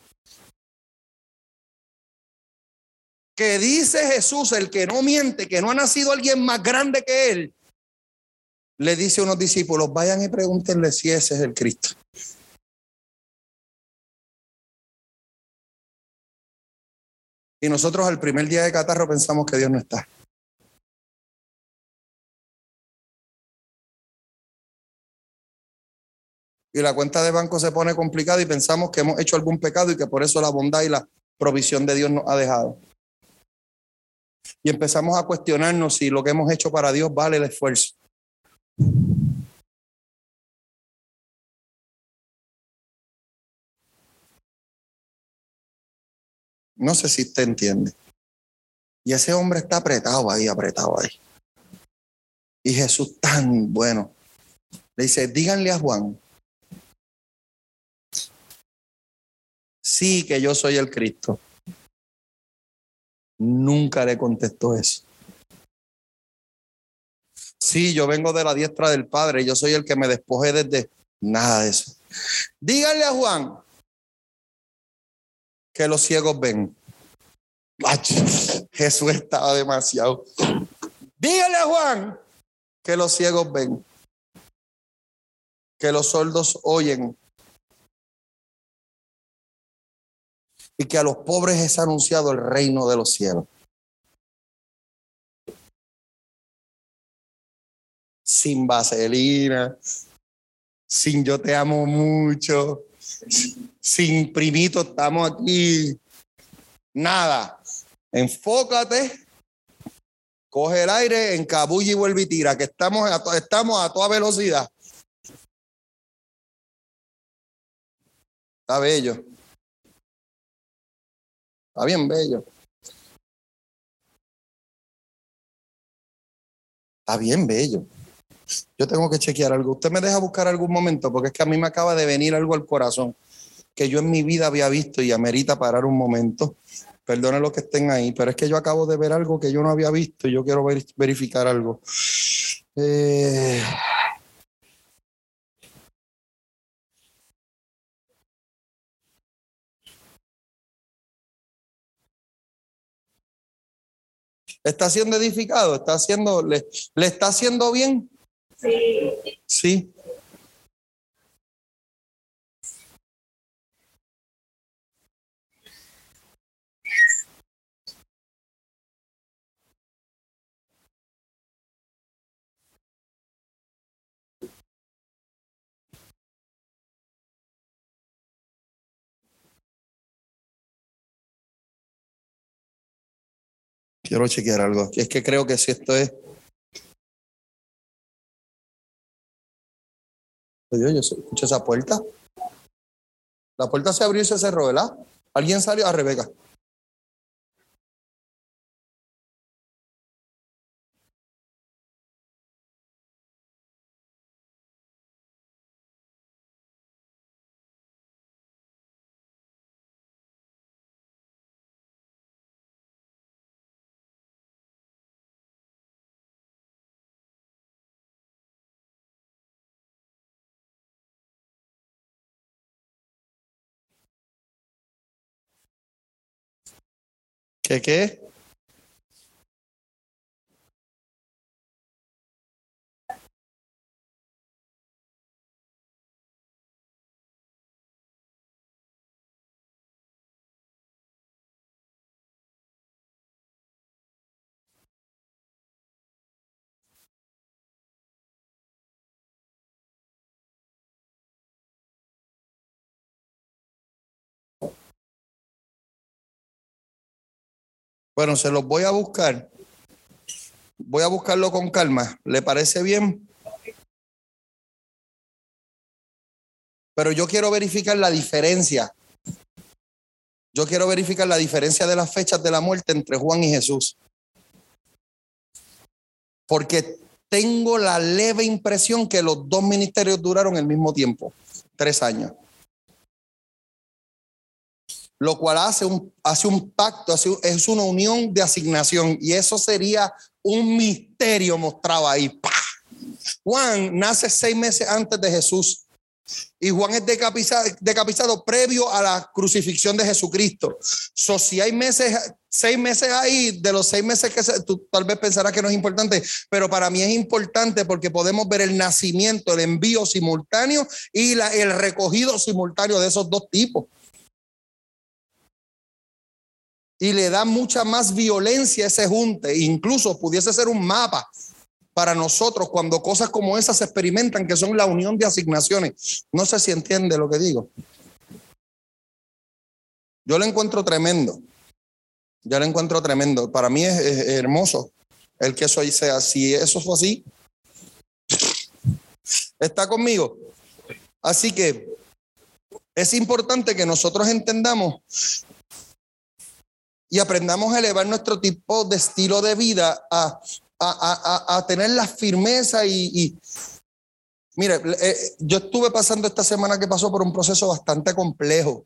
S1: que dice Jesús, el que no miente, que no ha nacido alguien más grande que él, le dice a unos discípulos, vayan y pregúntenle si ese es el Cristo. Y nosotros al primer día de catarro pensamos que Dios no está. Y la cuenta de banco se pone complicada y pensamos que hemos hecho algún pecado y que por eso la bondad y la provisión de Dios nos ha dejado y empezamos a cuestionarnos si lo que hemos hecho para Dios vale el esfuerzo. No sé si usted entiende. Y ese hombre está apretado ahí, apretado ahí. Y Jesús tan bueno. Le dice, díganle a Juan. Sí, que yo soy el Cristo. Nunca le contestó eso. Sí, yo vengo de la diestra del Padre, yo soy el que me despojé desde nada de eso. Díganle a Juan que los ciegos ven. Jesús estaba demasiado. Díganle a Juan que los ciegos ven. que los sordos oyen y que a los pobres es anunciado el reino de los cielos. Sin vaselina, sin yo te amo mucho, sin primito estamos aquí, nada. Enfócate, coge el aire, encabulla y vuelve y tira, que estamos a, estamos a toda velocidad. Está bello. Está bien bello. Está bien bello. Yo tengo que chequear algo. Usted me deja buscar algún momento porque es que a mí me acaba de venir algo al corazón que yo en mi vida había visto y amerita parar un momento. Perdone los que estén ahí, pero es que yo acabo de ver algo que yo no había visto y yo quiero verificar algo. Eh, ¿Está siendo edificado? ¿Está haciendo, le, le está haciendo bien? Sí. Sí. Quiero chequear algo. Es que creo que si esto es. Oye, yo escuché esa puerta. La puerta se abrió y se cerró, ¿verdad? ¿Alguien salió? A ah, Rebeca. ¿Qué qué? Bueno, se los voy a buscar. Voy a buscarlo con calma. ¿Le parece bien? Pero yo quiero verificar la diferencia. Yo quiero verificar la diferencia de las fechas de la muerte entre Juan y Jesús. Porque tengo la leve impresión que los dos ministerios duraron el mismo tiempo, tres años lo cual hace un, hace un pacto, es una unión de asignación y eso sería un misterio mostrado ahí. Juan nace seis meses antes de Jesús y Juan es decapitado, decapitado previo a la crucifixión de Jesucristo. So, si hay meses, seis meses ahí, de los seis meses que tú tal vez pensarás que no es importante, pero para mí es importante porque podemos ver el nacimiento, el envío simultáneo y el recogido simultáneo de esos dos tipos y le da mucha más violencia a ese junte. Incluso pudiese ser un mapa para nosotros cuando cosas como esas se experimentan, que son la unión de asignaciones. No sé si entiende lo que digo. Yo lo encuentro tremendo. Yo lo encuentro tremendo. Para mí es, hermoso el que eso sea. Si eso fue así, está conmigo. Así que es importante que nosotros entendamos y aprendamos a elevar nuestro tipo de estilo de vida a, a, tener la firmeza y, mire, eh, yo estuve pasando esta semana que pasó por un proceso bastante complejo.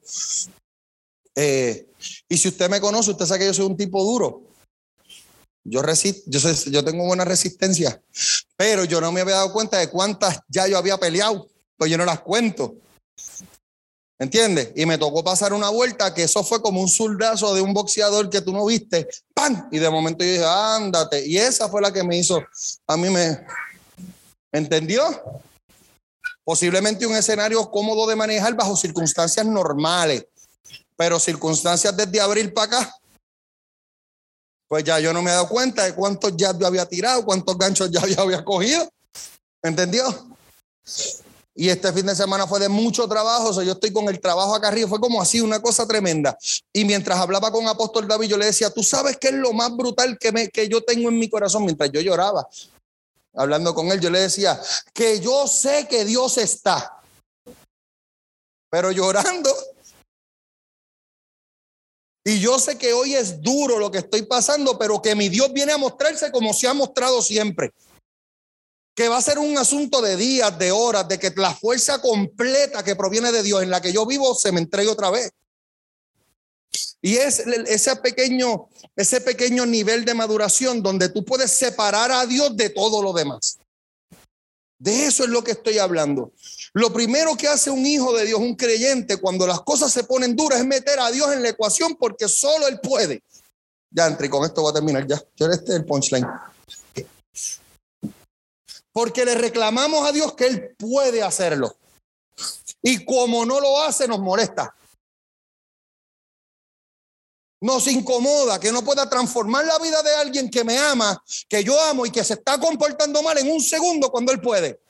S1: Eh, y si usted me conoce, usted sabe que yo soy un tipo duro. Yo, yo, yo tengo buena resistencia, pero yo no me había dado cuenta de cuántas ya yo había peleado, pues yo no las cuento. ¿Entiendes? Y me tocó pasar una vuelta que eso fue como un soldazo de un boxeador que tú no viste. ¡Pam! Y de momento yo dije, ándate. Y esa fue la que me hizo, a mí me... ¿Entendió? Posiblemente un escenario cómodo de manejar bajo circunstancias normales, pero circunstancias desde abril para acá, pues ya yo no me he dado cuenta de cuántos jabs yo había tirado, cuántos ganchos ya había cogido. ¿Entendió? Y este fin de semana fue de mucho trabajo, o sea, yo estoy con el trabajo acá arriba, fue como así, una cosa tremenda. Y mientras hablaba con Apóstol David, yo le decía, tú sabes qué es lo más brutal que, me, que yo tengo en mi corazón mientras yo lloraba. Hablando con él, yo le decía, que yo sé que Dios está, pero llorando. Y yo sé que hoy es duro lo que estoy pasando, pero que mi Dios viene a mostrarse como se ha mostrado siempre que va a ser un asunto de días, de horas, de que la fuerza completa que proviene de Dios en la que yo vivo se me entregue otra vez. Y es ese pequeño, ese pequeño nivel de maduración donde tú puedes separar a Dios de todo lo demás. De eso es lo que estoy hablando. Lo primero que hace un hijo de Dios, un creyente, cuando las cosas se ponen duras, es meter a Dios en la ecuación porque solo Él puede. Ya entré, con esto voy a terminar ya. Yo este es el punchline porque le reclamamos a Dios que Él puede hacerlo. Y como no lo hace, nos molesta. Nos incomoda que no pueda transformar la vida de alguien que me ama, que yo amo y que se está comportando mal en un segundo cuando Él puede.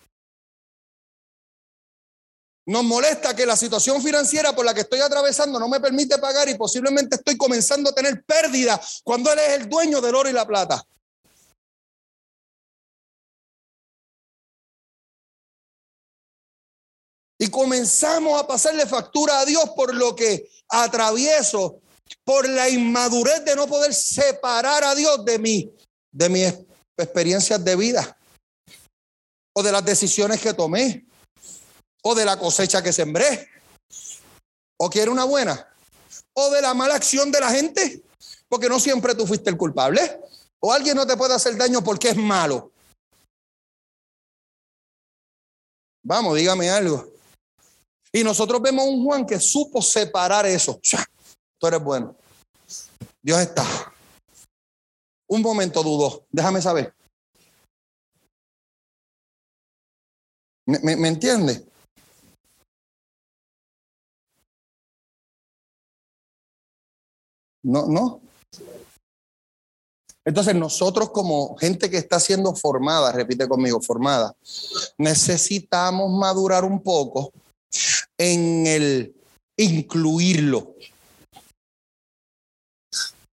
S1: Nos molesta que la situación financiera por la que estoy atravesando no me permite pagar y posiblemente estoy comenzando a tener pérdida cuando Él es el dueño del oro y la plata. Y comenzamos a pasarle factura a Dios por lo que atravieso, por la inmadurez de no poder separar a Dios de mí, de mis experiencias de vida, o de las decisiones que tomé, o de la cosecha que sembré, o quiere una buena, o de la mala acción de la gente, porque no siempre tú fuiste el culpable, o alguien no te puede hacer daño porque es malo. Vamos, dígame algo. Y nosotros vemos un Juan que supo separar eso. Tú eres bueno. Dios está. Un momento dudó. Déjame saber. ¿Me, me, entiende? No, no. Entonces nosotros como gente que está siendo formada, repite conmigo, formada, necesitamos madurar un poco en el incluirlo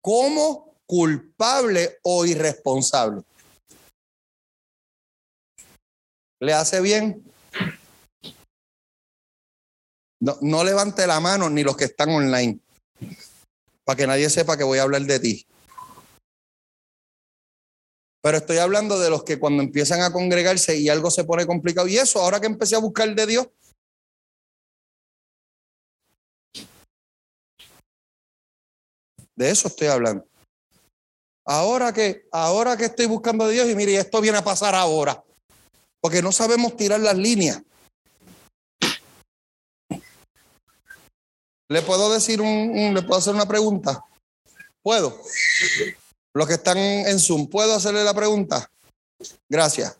S1: como culpable o irresponsable. ¿Le hace bien? No, levante la mano ni los que están online, para que nadie sepa que voy a hablar de ti. Pero estoy hablando de los que cuando empiezan a congregarse y algo se pone complicado, y eso, ahora que empecé a buscar de Dios, De eso estoy hablando. Ahora que, ahora que estoy buscando a Dios y mire, esto viene a pasar ahora. Porque no sabemos tirar las líneas. ¿Le puedo decir un, le puedo hacer una pregunta? ¿Puedo? Los que están en Zoom, ¿puedo hacerle la pregunta? Gracias.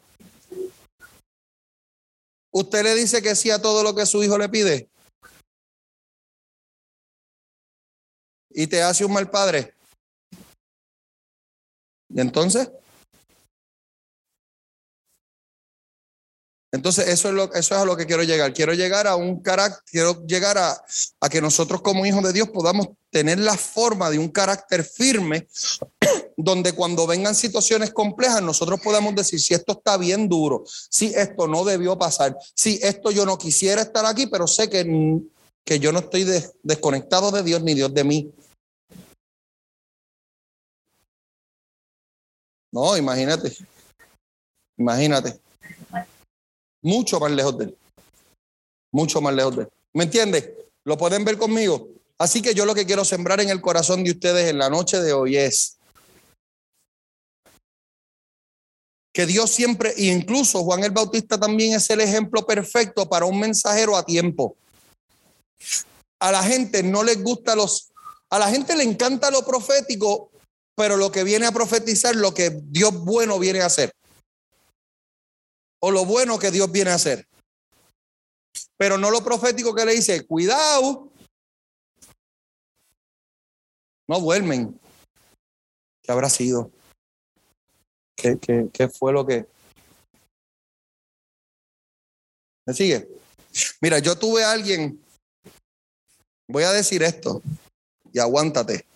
S1: ¿Usted le dice que sí a todo lo que su hijo le pide? Y te hace un mal padre. ¿Y entonces? Entonces, eso es, lo, eso es a lo que quiero llegar. Quiero llegar a un carácter, quiero llegar a, a que nosotros como hijos de Dios podamos tener la forma de un carácter firme, donde cuando vengan situaciones complejas, nosotros podamos decir si esto está bien duro, si esto no debió pasar, si esto yo no quisiera estar aquí, pero sé que, que yo no estoy desconectado de Dios ni Dios de mí. No, imagínate. Imagínate. Mucho más lejos de él. Mucho más lejos de él. ¿Me entiendes? ¿Lo pueden ver conmigo? Así que yo lo que quiero sembrar en el corazón de ustedes en la noche de hoy es que Dios siempre, e incluso Juan el Bautista también es el ejemplo perfecto para un mensajero a tiempo. A la gente no les gusta los, a la gente le encanta lo profético, pero lo que viene a profetizar, lo que Dios bueno viene a hacer. O lo bueno que Dios viene a hacer. pero no lo profético que le dice, cuidado. No duermen. ¿Qué habrá sido? ¿Qué, qué, qué fue lo que... ¿Me sigue? Mira, yo tuve a alguien, voy a decir esto, y aguántate.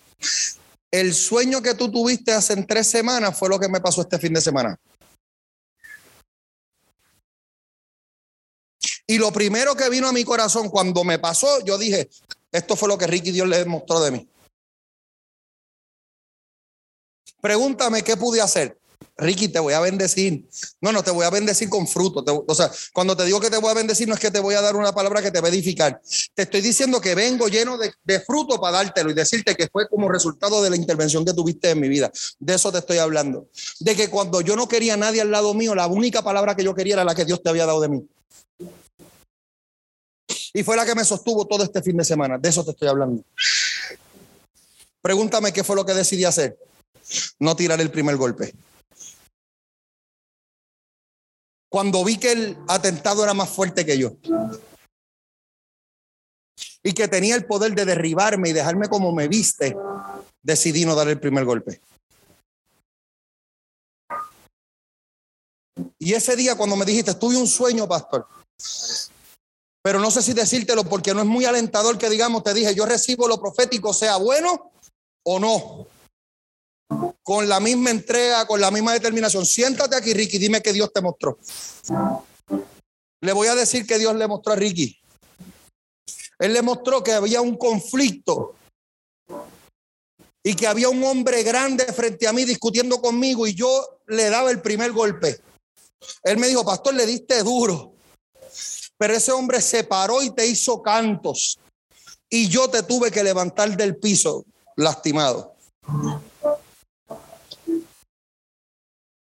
S1: El sueño que tú tuviste hace tres semanas fue lo que me pasó este fin de semana. Y lo primero que vino a mi corazón cuando me pasó, yo dije, esto fue lo que Ricky Dios le mostró de mí. Pregúntame qué pude hacer. Ricky, te voy a bendecir. No, no, te voy a bendecir con fruto. o sea, cuando te digo que te voy a bendecir, no es que te voy a dar una palabra que te va a edificar. Te estoy diciendo que vengo lleno de, de, fruto para dártelo y decirte que fue como resultado de la intervención que tuviste en mi vida. De eso te estoy hablando. De que cuando yo no quería a nadie al lado mío, la única palabra que yo quería era la que Dios te había dado de mí. Y fue la que me sostuvo todo este fin de semana. De eso te estoy hablando. Pregúntame qué fue lo que decidí hacer. No tirar el primer golpe. Cuando vi que el atentado era más fuerte que yo. Y que tenía el poder de derribarme y dejarme como me viste, decidí no dar el primer golpe. Y ese día cuando me dijiste, tuve un sueño, pastor, pero no sé si decírtelo porque no es muy alentador que digamos, te dije, yo recibo lo profético, sea bueno o no con la misma entrega, con la misma determinación. Siéntate aquí, Ricky, dime que Dios te mostró. Le voy a decir que Dios le mostró a Ricky. Él le mostró que había un conflicto y que había un hombre grande frente a mí discutiendo conmigo y yo le daba el primer golpe. Él me dijo, pastor, le diste duro, pero ese hombre se paró y te hizo cantos y yo te tuve que levantar del piso lastimado.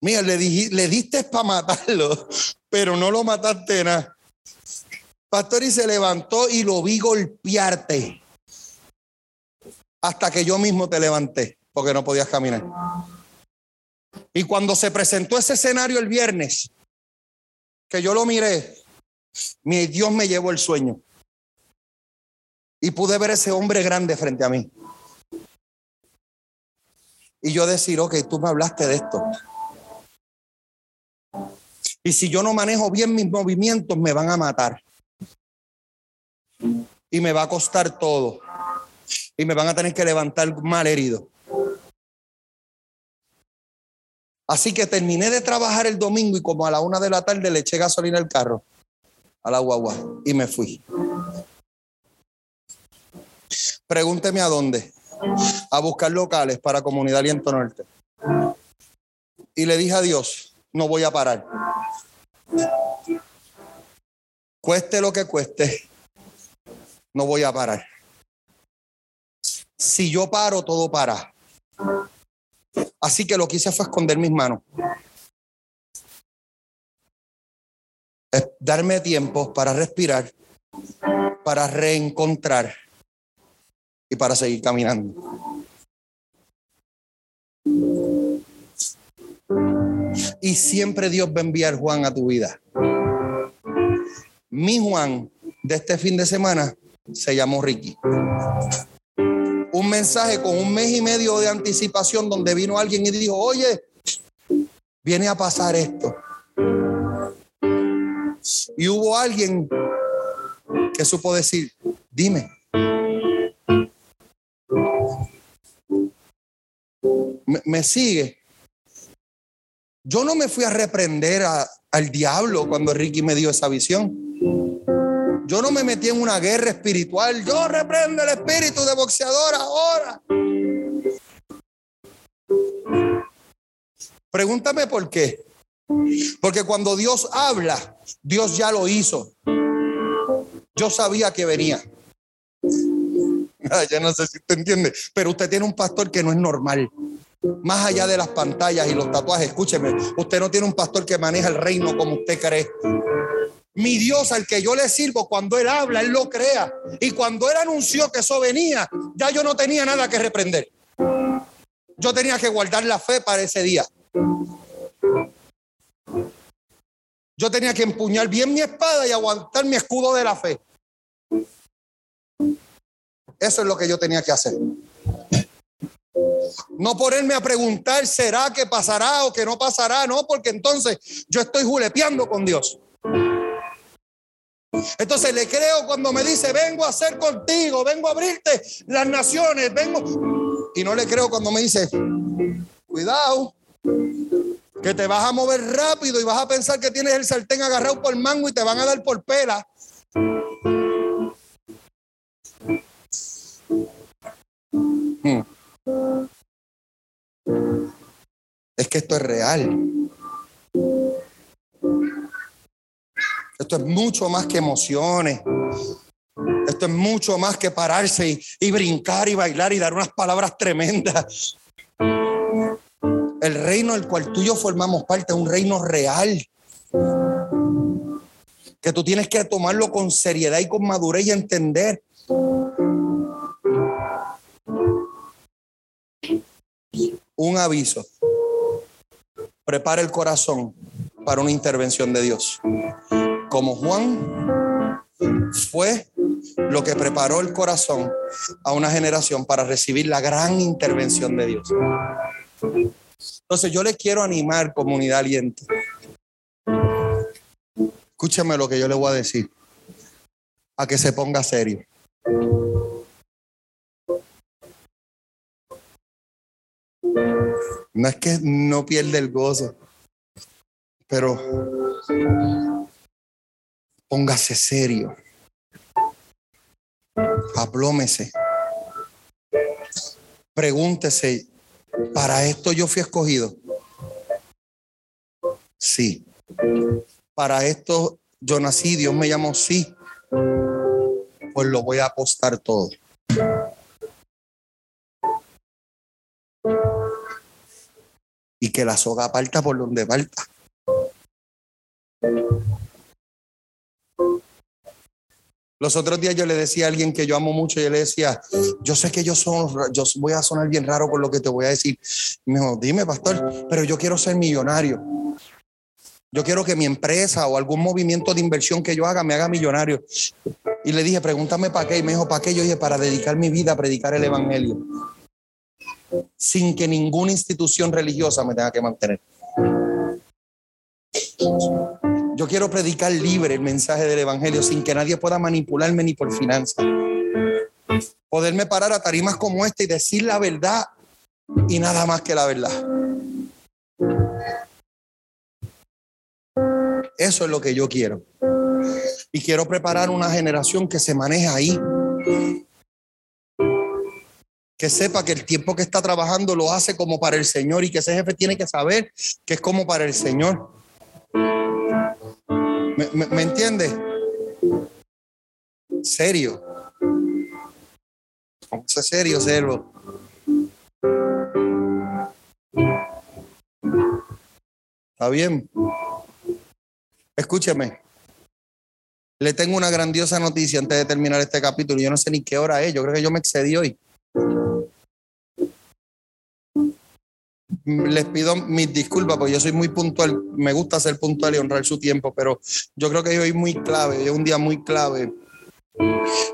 S1: Mira, le, le diste para matarlo, pero no lo mataste nada. Pastor y se levantó y lo vi golpearte. Hasta que yo mismo te levanté, porque no podías caminar. Y cuando se presentó ese escenario el viernes, que yo lo miré, mi Dios me llevó el sueño. Y pude ver ese hombre grande frente a mí. Y yo decir, ok, tú me hablaste de esto. Y si yo no manejo bien mis movimientos, me van a matar. Y me va a costar todo. Y me van a tener que levantar mal herido. Así que terminé de trabajar el domingo y como a la una de la tarde le eché gasolina al carro, a la guagua, y me fui. Pregúnteme a dónde. A buscar locales para Comunidad Aliento Norte. Y le dije a Dios, no voy a parar. Cueste lo que cueste, no voy a parar. Si yo paro, todo para. Así que lo que hice fue esconder mis manos. darme tiempo para respirar, para reencontrar y para seguir caminando. Y siempre Dios va a enviar Juan a tu vida. Mi Juan de este fin de semana se llamó Ricky. Un mensaje con un mes y medio de anticipación donde vino alguien y dijo, oye, viene a pasar esto. Y hubo alguien que supo decir, dime. ¿Me, me sigue? Yo no me fui a reprender al diablo cuando Ricky me dio esa visión. Yo no me metí en una guerra espiritual. Yo reprendo el espíritu de boxeador ahora. Pregúntame por qué. Porque cuando Dios habla, Dios ya lo hizo. Yo sabía que venía. Ya no sé si usted entiende, pero usted tiene un pastor que no es normal. Más allá de las pantallas y los tatuajes, escúcheme, usted no tiene un pastor que maneja el reino como usted cree. Mi Dios al que yo le sirvo, cuando Él habla, Él lo crea. Y cuando Él anunció que eso venía, ya yo no tenía nada que reprender. Yo tenía que guardar la fe para ese día. Yo tenía que empuñar bien mi espada y aguantar mi escudo de la fe. Eso es lo que yo tenía que hacer. No ponerme a preguntar, ¿será que pasará o que no pasará? No, porque entonces yo estoy julepeando con Dios. Entonces le creo cuando me dice, vengo a ser contigo, vengo a abrirte las naciones, vengo. Y no le creo cuando me dice, cuidado, que te vas a mover rápido y vas a pensar que tienes el sartén agarrado por mango y te van a dar por pela. Hmm. Es que esto es real. Esto es mucho más que emociones. Esto es mucho más que pararse y, brincar y bailar y dar unas palabras tremendas. El reino del cual tú y yo formamos parte es un reino real. Que tú tienes que tomarlo con seriedad y con madurez y entender. Un aviso. Prepara el corazón para una intervención de Dios. Como Juan fue lo que preparó el corazón a una generación para recibir la gran intervención de Dios. Entonces yo les quiero animar, comunidad aliente. Escúcheme lo que yo le voy a decir. A que se ponga serio. No es que no pierda el gozo, pero póngase serio. Aplómese. Pregúntese, ¿para esto yo fui escogido? Sí. Para esto yo nací, Dios me llamó, sí. Pues lo voy a apostar todo. Y que la soga parta por donde falta. Los otros días yo le decía a alguien que yo amo mucho, y le decía, yo sé que yo, son, yo voy a sonar bien raro por lo que te voy a decir. me dijo, dime, pastor, pero yo quiero ser millonario. Yo quiero que mi empresa o algún movimiento de inversión que yo haga me haga millonario. Y le dije, pregúntame para qué. Y me dijo, ¿para qué? Yo dije, para dedicar mi vida a predicar el Evangelio. Sin que ninguna institución religiosa me tenga que mantener. Yo quiero predicar libre el mensaje del Evangelio sin que nadie pueda manipularme ni por finanzas. Poderme parar a tarimas como esta y decir la verdad y nada más que la verdad. Eso es lo que yo quiero. Y quiero preparar una generación que se maneje ahí. Que sepa que el tiempo que está trabajando lo hace como para el Señor y que ese jefe tiene que saber que es como para el Señor. ¿Me, entiende? Serio. Vamos serio, servo. ¿Está bien? Escúcheme. Le tengo una grandiosa noticia antes de terminar este capítulo. Yo no sé ni qué hora es. Yo creo que yo me excedí hoy. Les pido mis disculpas porque yo soy muy puntual, me gusta ser puntual y honrar su tiempo, pero yo creo que hoy es muy clave, es un día muy clave,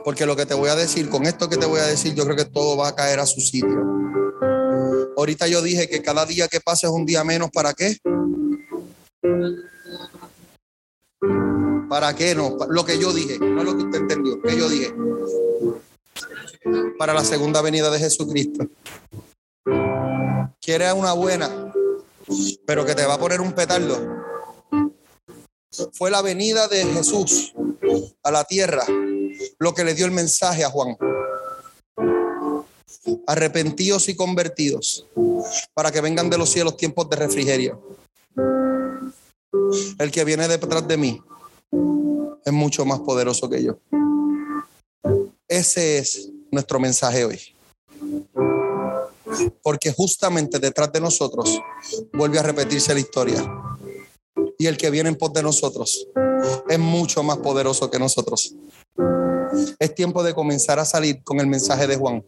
S1: porque lo que te voy a decir, con esto que te voy a decir, yo creo que todo va a caer a su sitio. Ahorita yo dije que cada día que pase es un día menos, ¿para qué? ¿Para qué no? Lo que yo dije, no lo que usted entendió, que yo dije. Para la segunda venida de Jesucristo. Quiere una buena, pero que te va a poner un petardo. Fue la venida de Jesús a la tierra lo que le dio el mensaje a Juan. Arrepentidos y convertidos para que vengan de los cielos tiempos de refrigerio. El que viene detrás de mí es mucho más poderoso que yo. Ese es nuestro mensaje hoy porque justamente detrás de nosotros vuelve a repetirse la historia. Y el que viene en pos de nosotros es mucho más poderoso que nosotros. Es tiempo de comenzar a salir con el mensaje de Juan.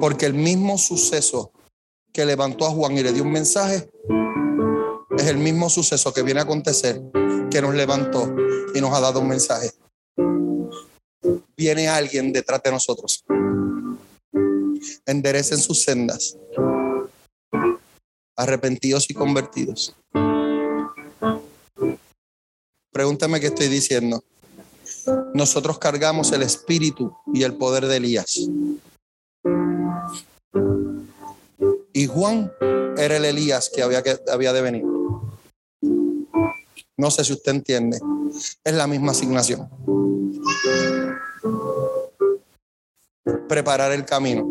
S1: Porque el mismo suceso que levantó a Juan y le dio un mensaje es el mismo suceso que viene a acontecer que nos levantó y nos ha dado un mensaje. Viene alguien detrás de nosotros. Enderecen sus sendas. Arrepentidos y convertidos. Pregúntame qué estoy diciendo. Nosotros cargamos el espíritu y el poder de Elías. Y Juan era el Elías que había, que había de venir. No sé si usted entiende. Es la misma asignación. Preparar el camino.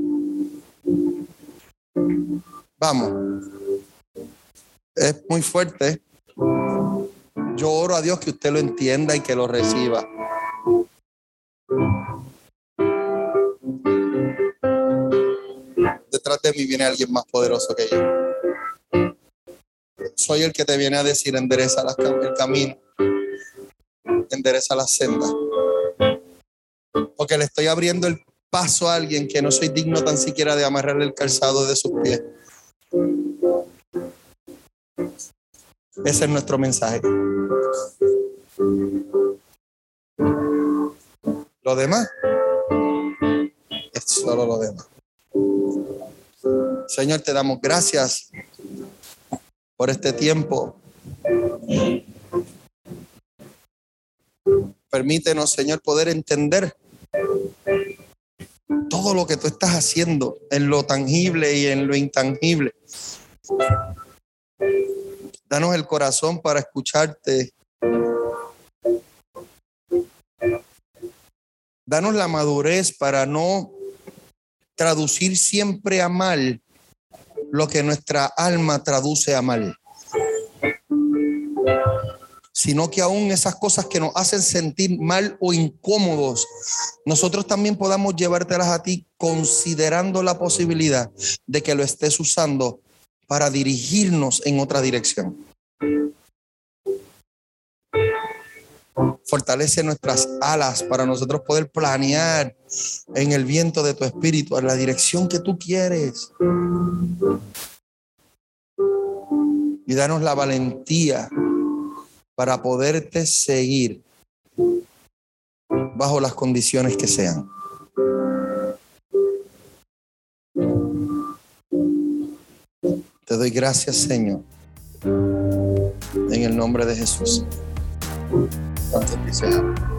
S1: Vamos. Es muy fuerte. Yo oro a Dios que usted lo entienda y que lo reciba. Detrás de mí viene alguien más poderoso que yo. Soy el que te viene a decir endereza el camino, endereza la senda. Porque le estoy abriendo el paso a alguien que no soy digno tan siquiera de amarrarle el calzado de sus pies. Ese es nuestro mensaje. Lo demás es solo lo demás. Señor, te damos gracias por este tiempo. Permítenos, Señor, poder entender todo lo que tú estás haciendo en lo tangible y en lo intangible. Danos el corazón para escucharte. Danos la madurez para no traducir siempre a mal lo que nuestra alma traduce a mal, sino que aún esas cosas que nos hacen sentir mal o incómodos, nosotros también podamos llevártelas a ti considerando la posibilidad de que lo estés usando para dirigirnos en otra dirección. Fortalece nuestras alas para nosotros poder planear en el viento de tu espíritu, en la dirección que tú quieres. Y danos la valentía para poderte seguir bajo las condiciones que sean. Te doy gracias, Señor, en el nombre de Jesús. Tanto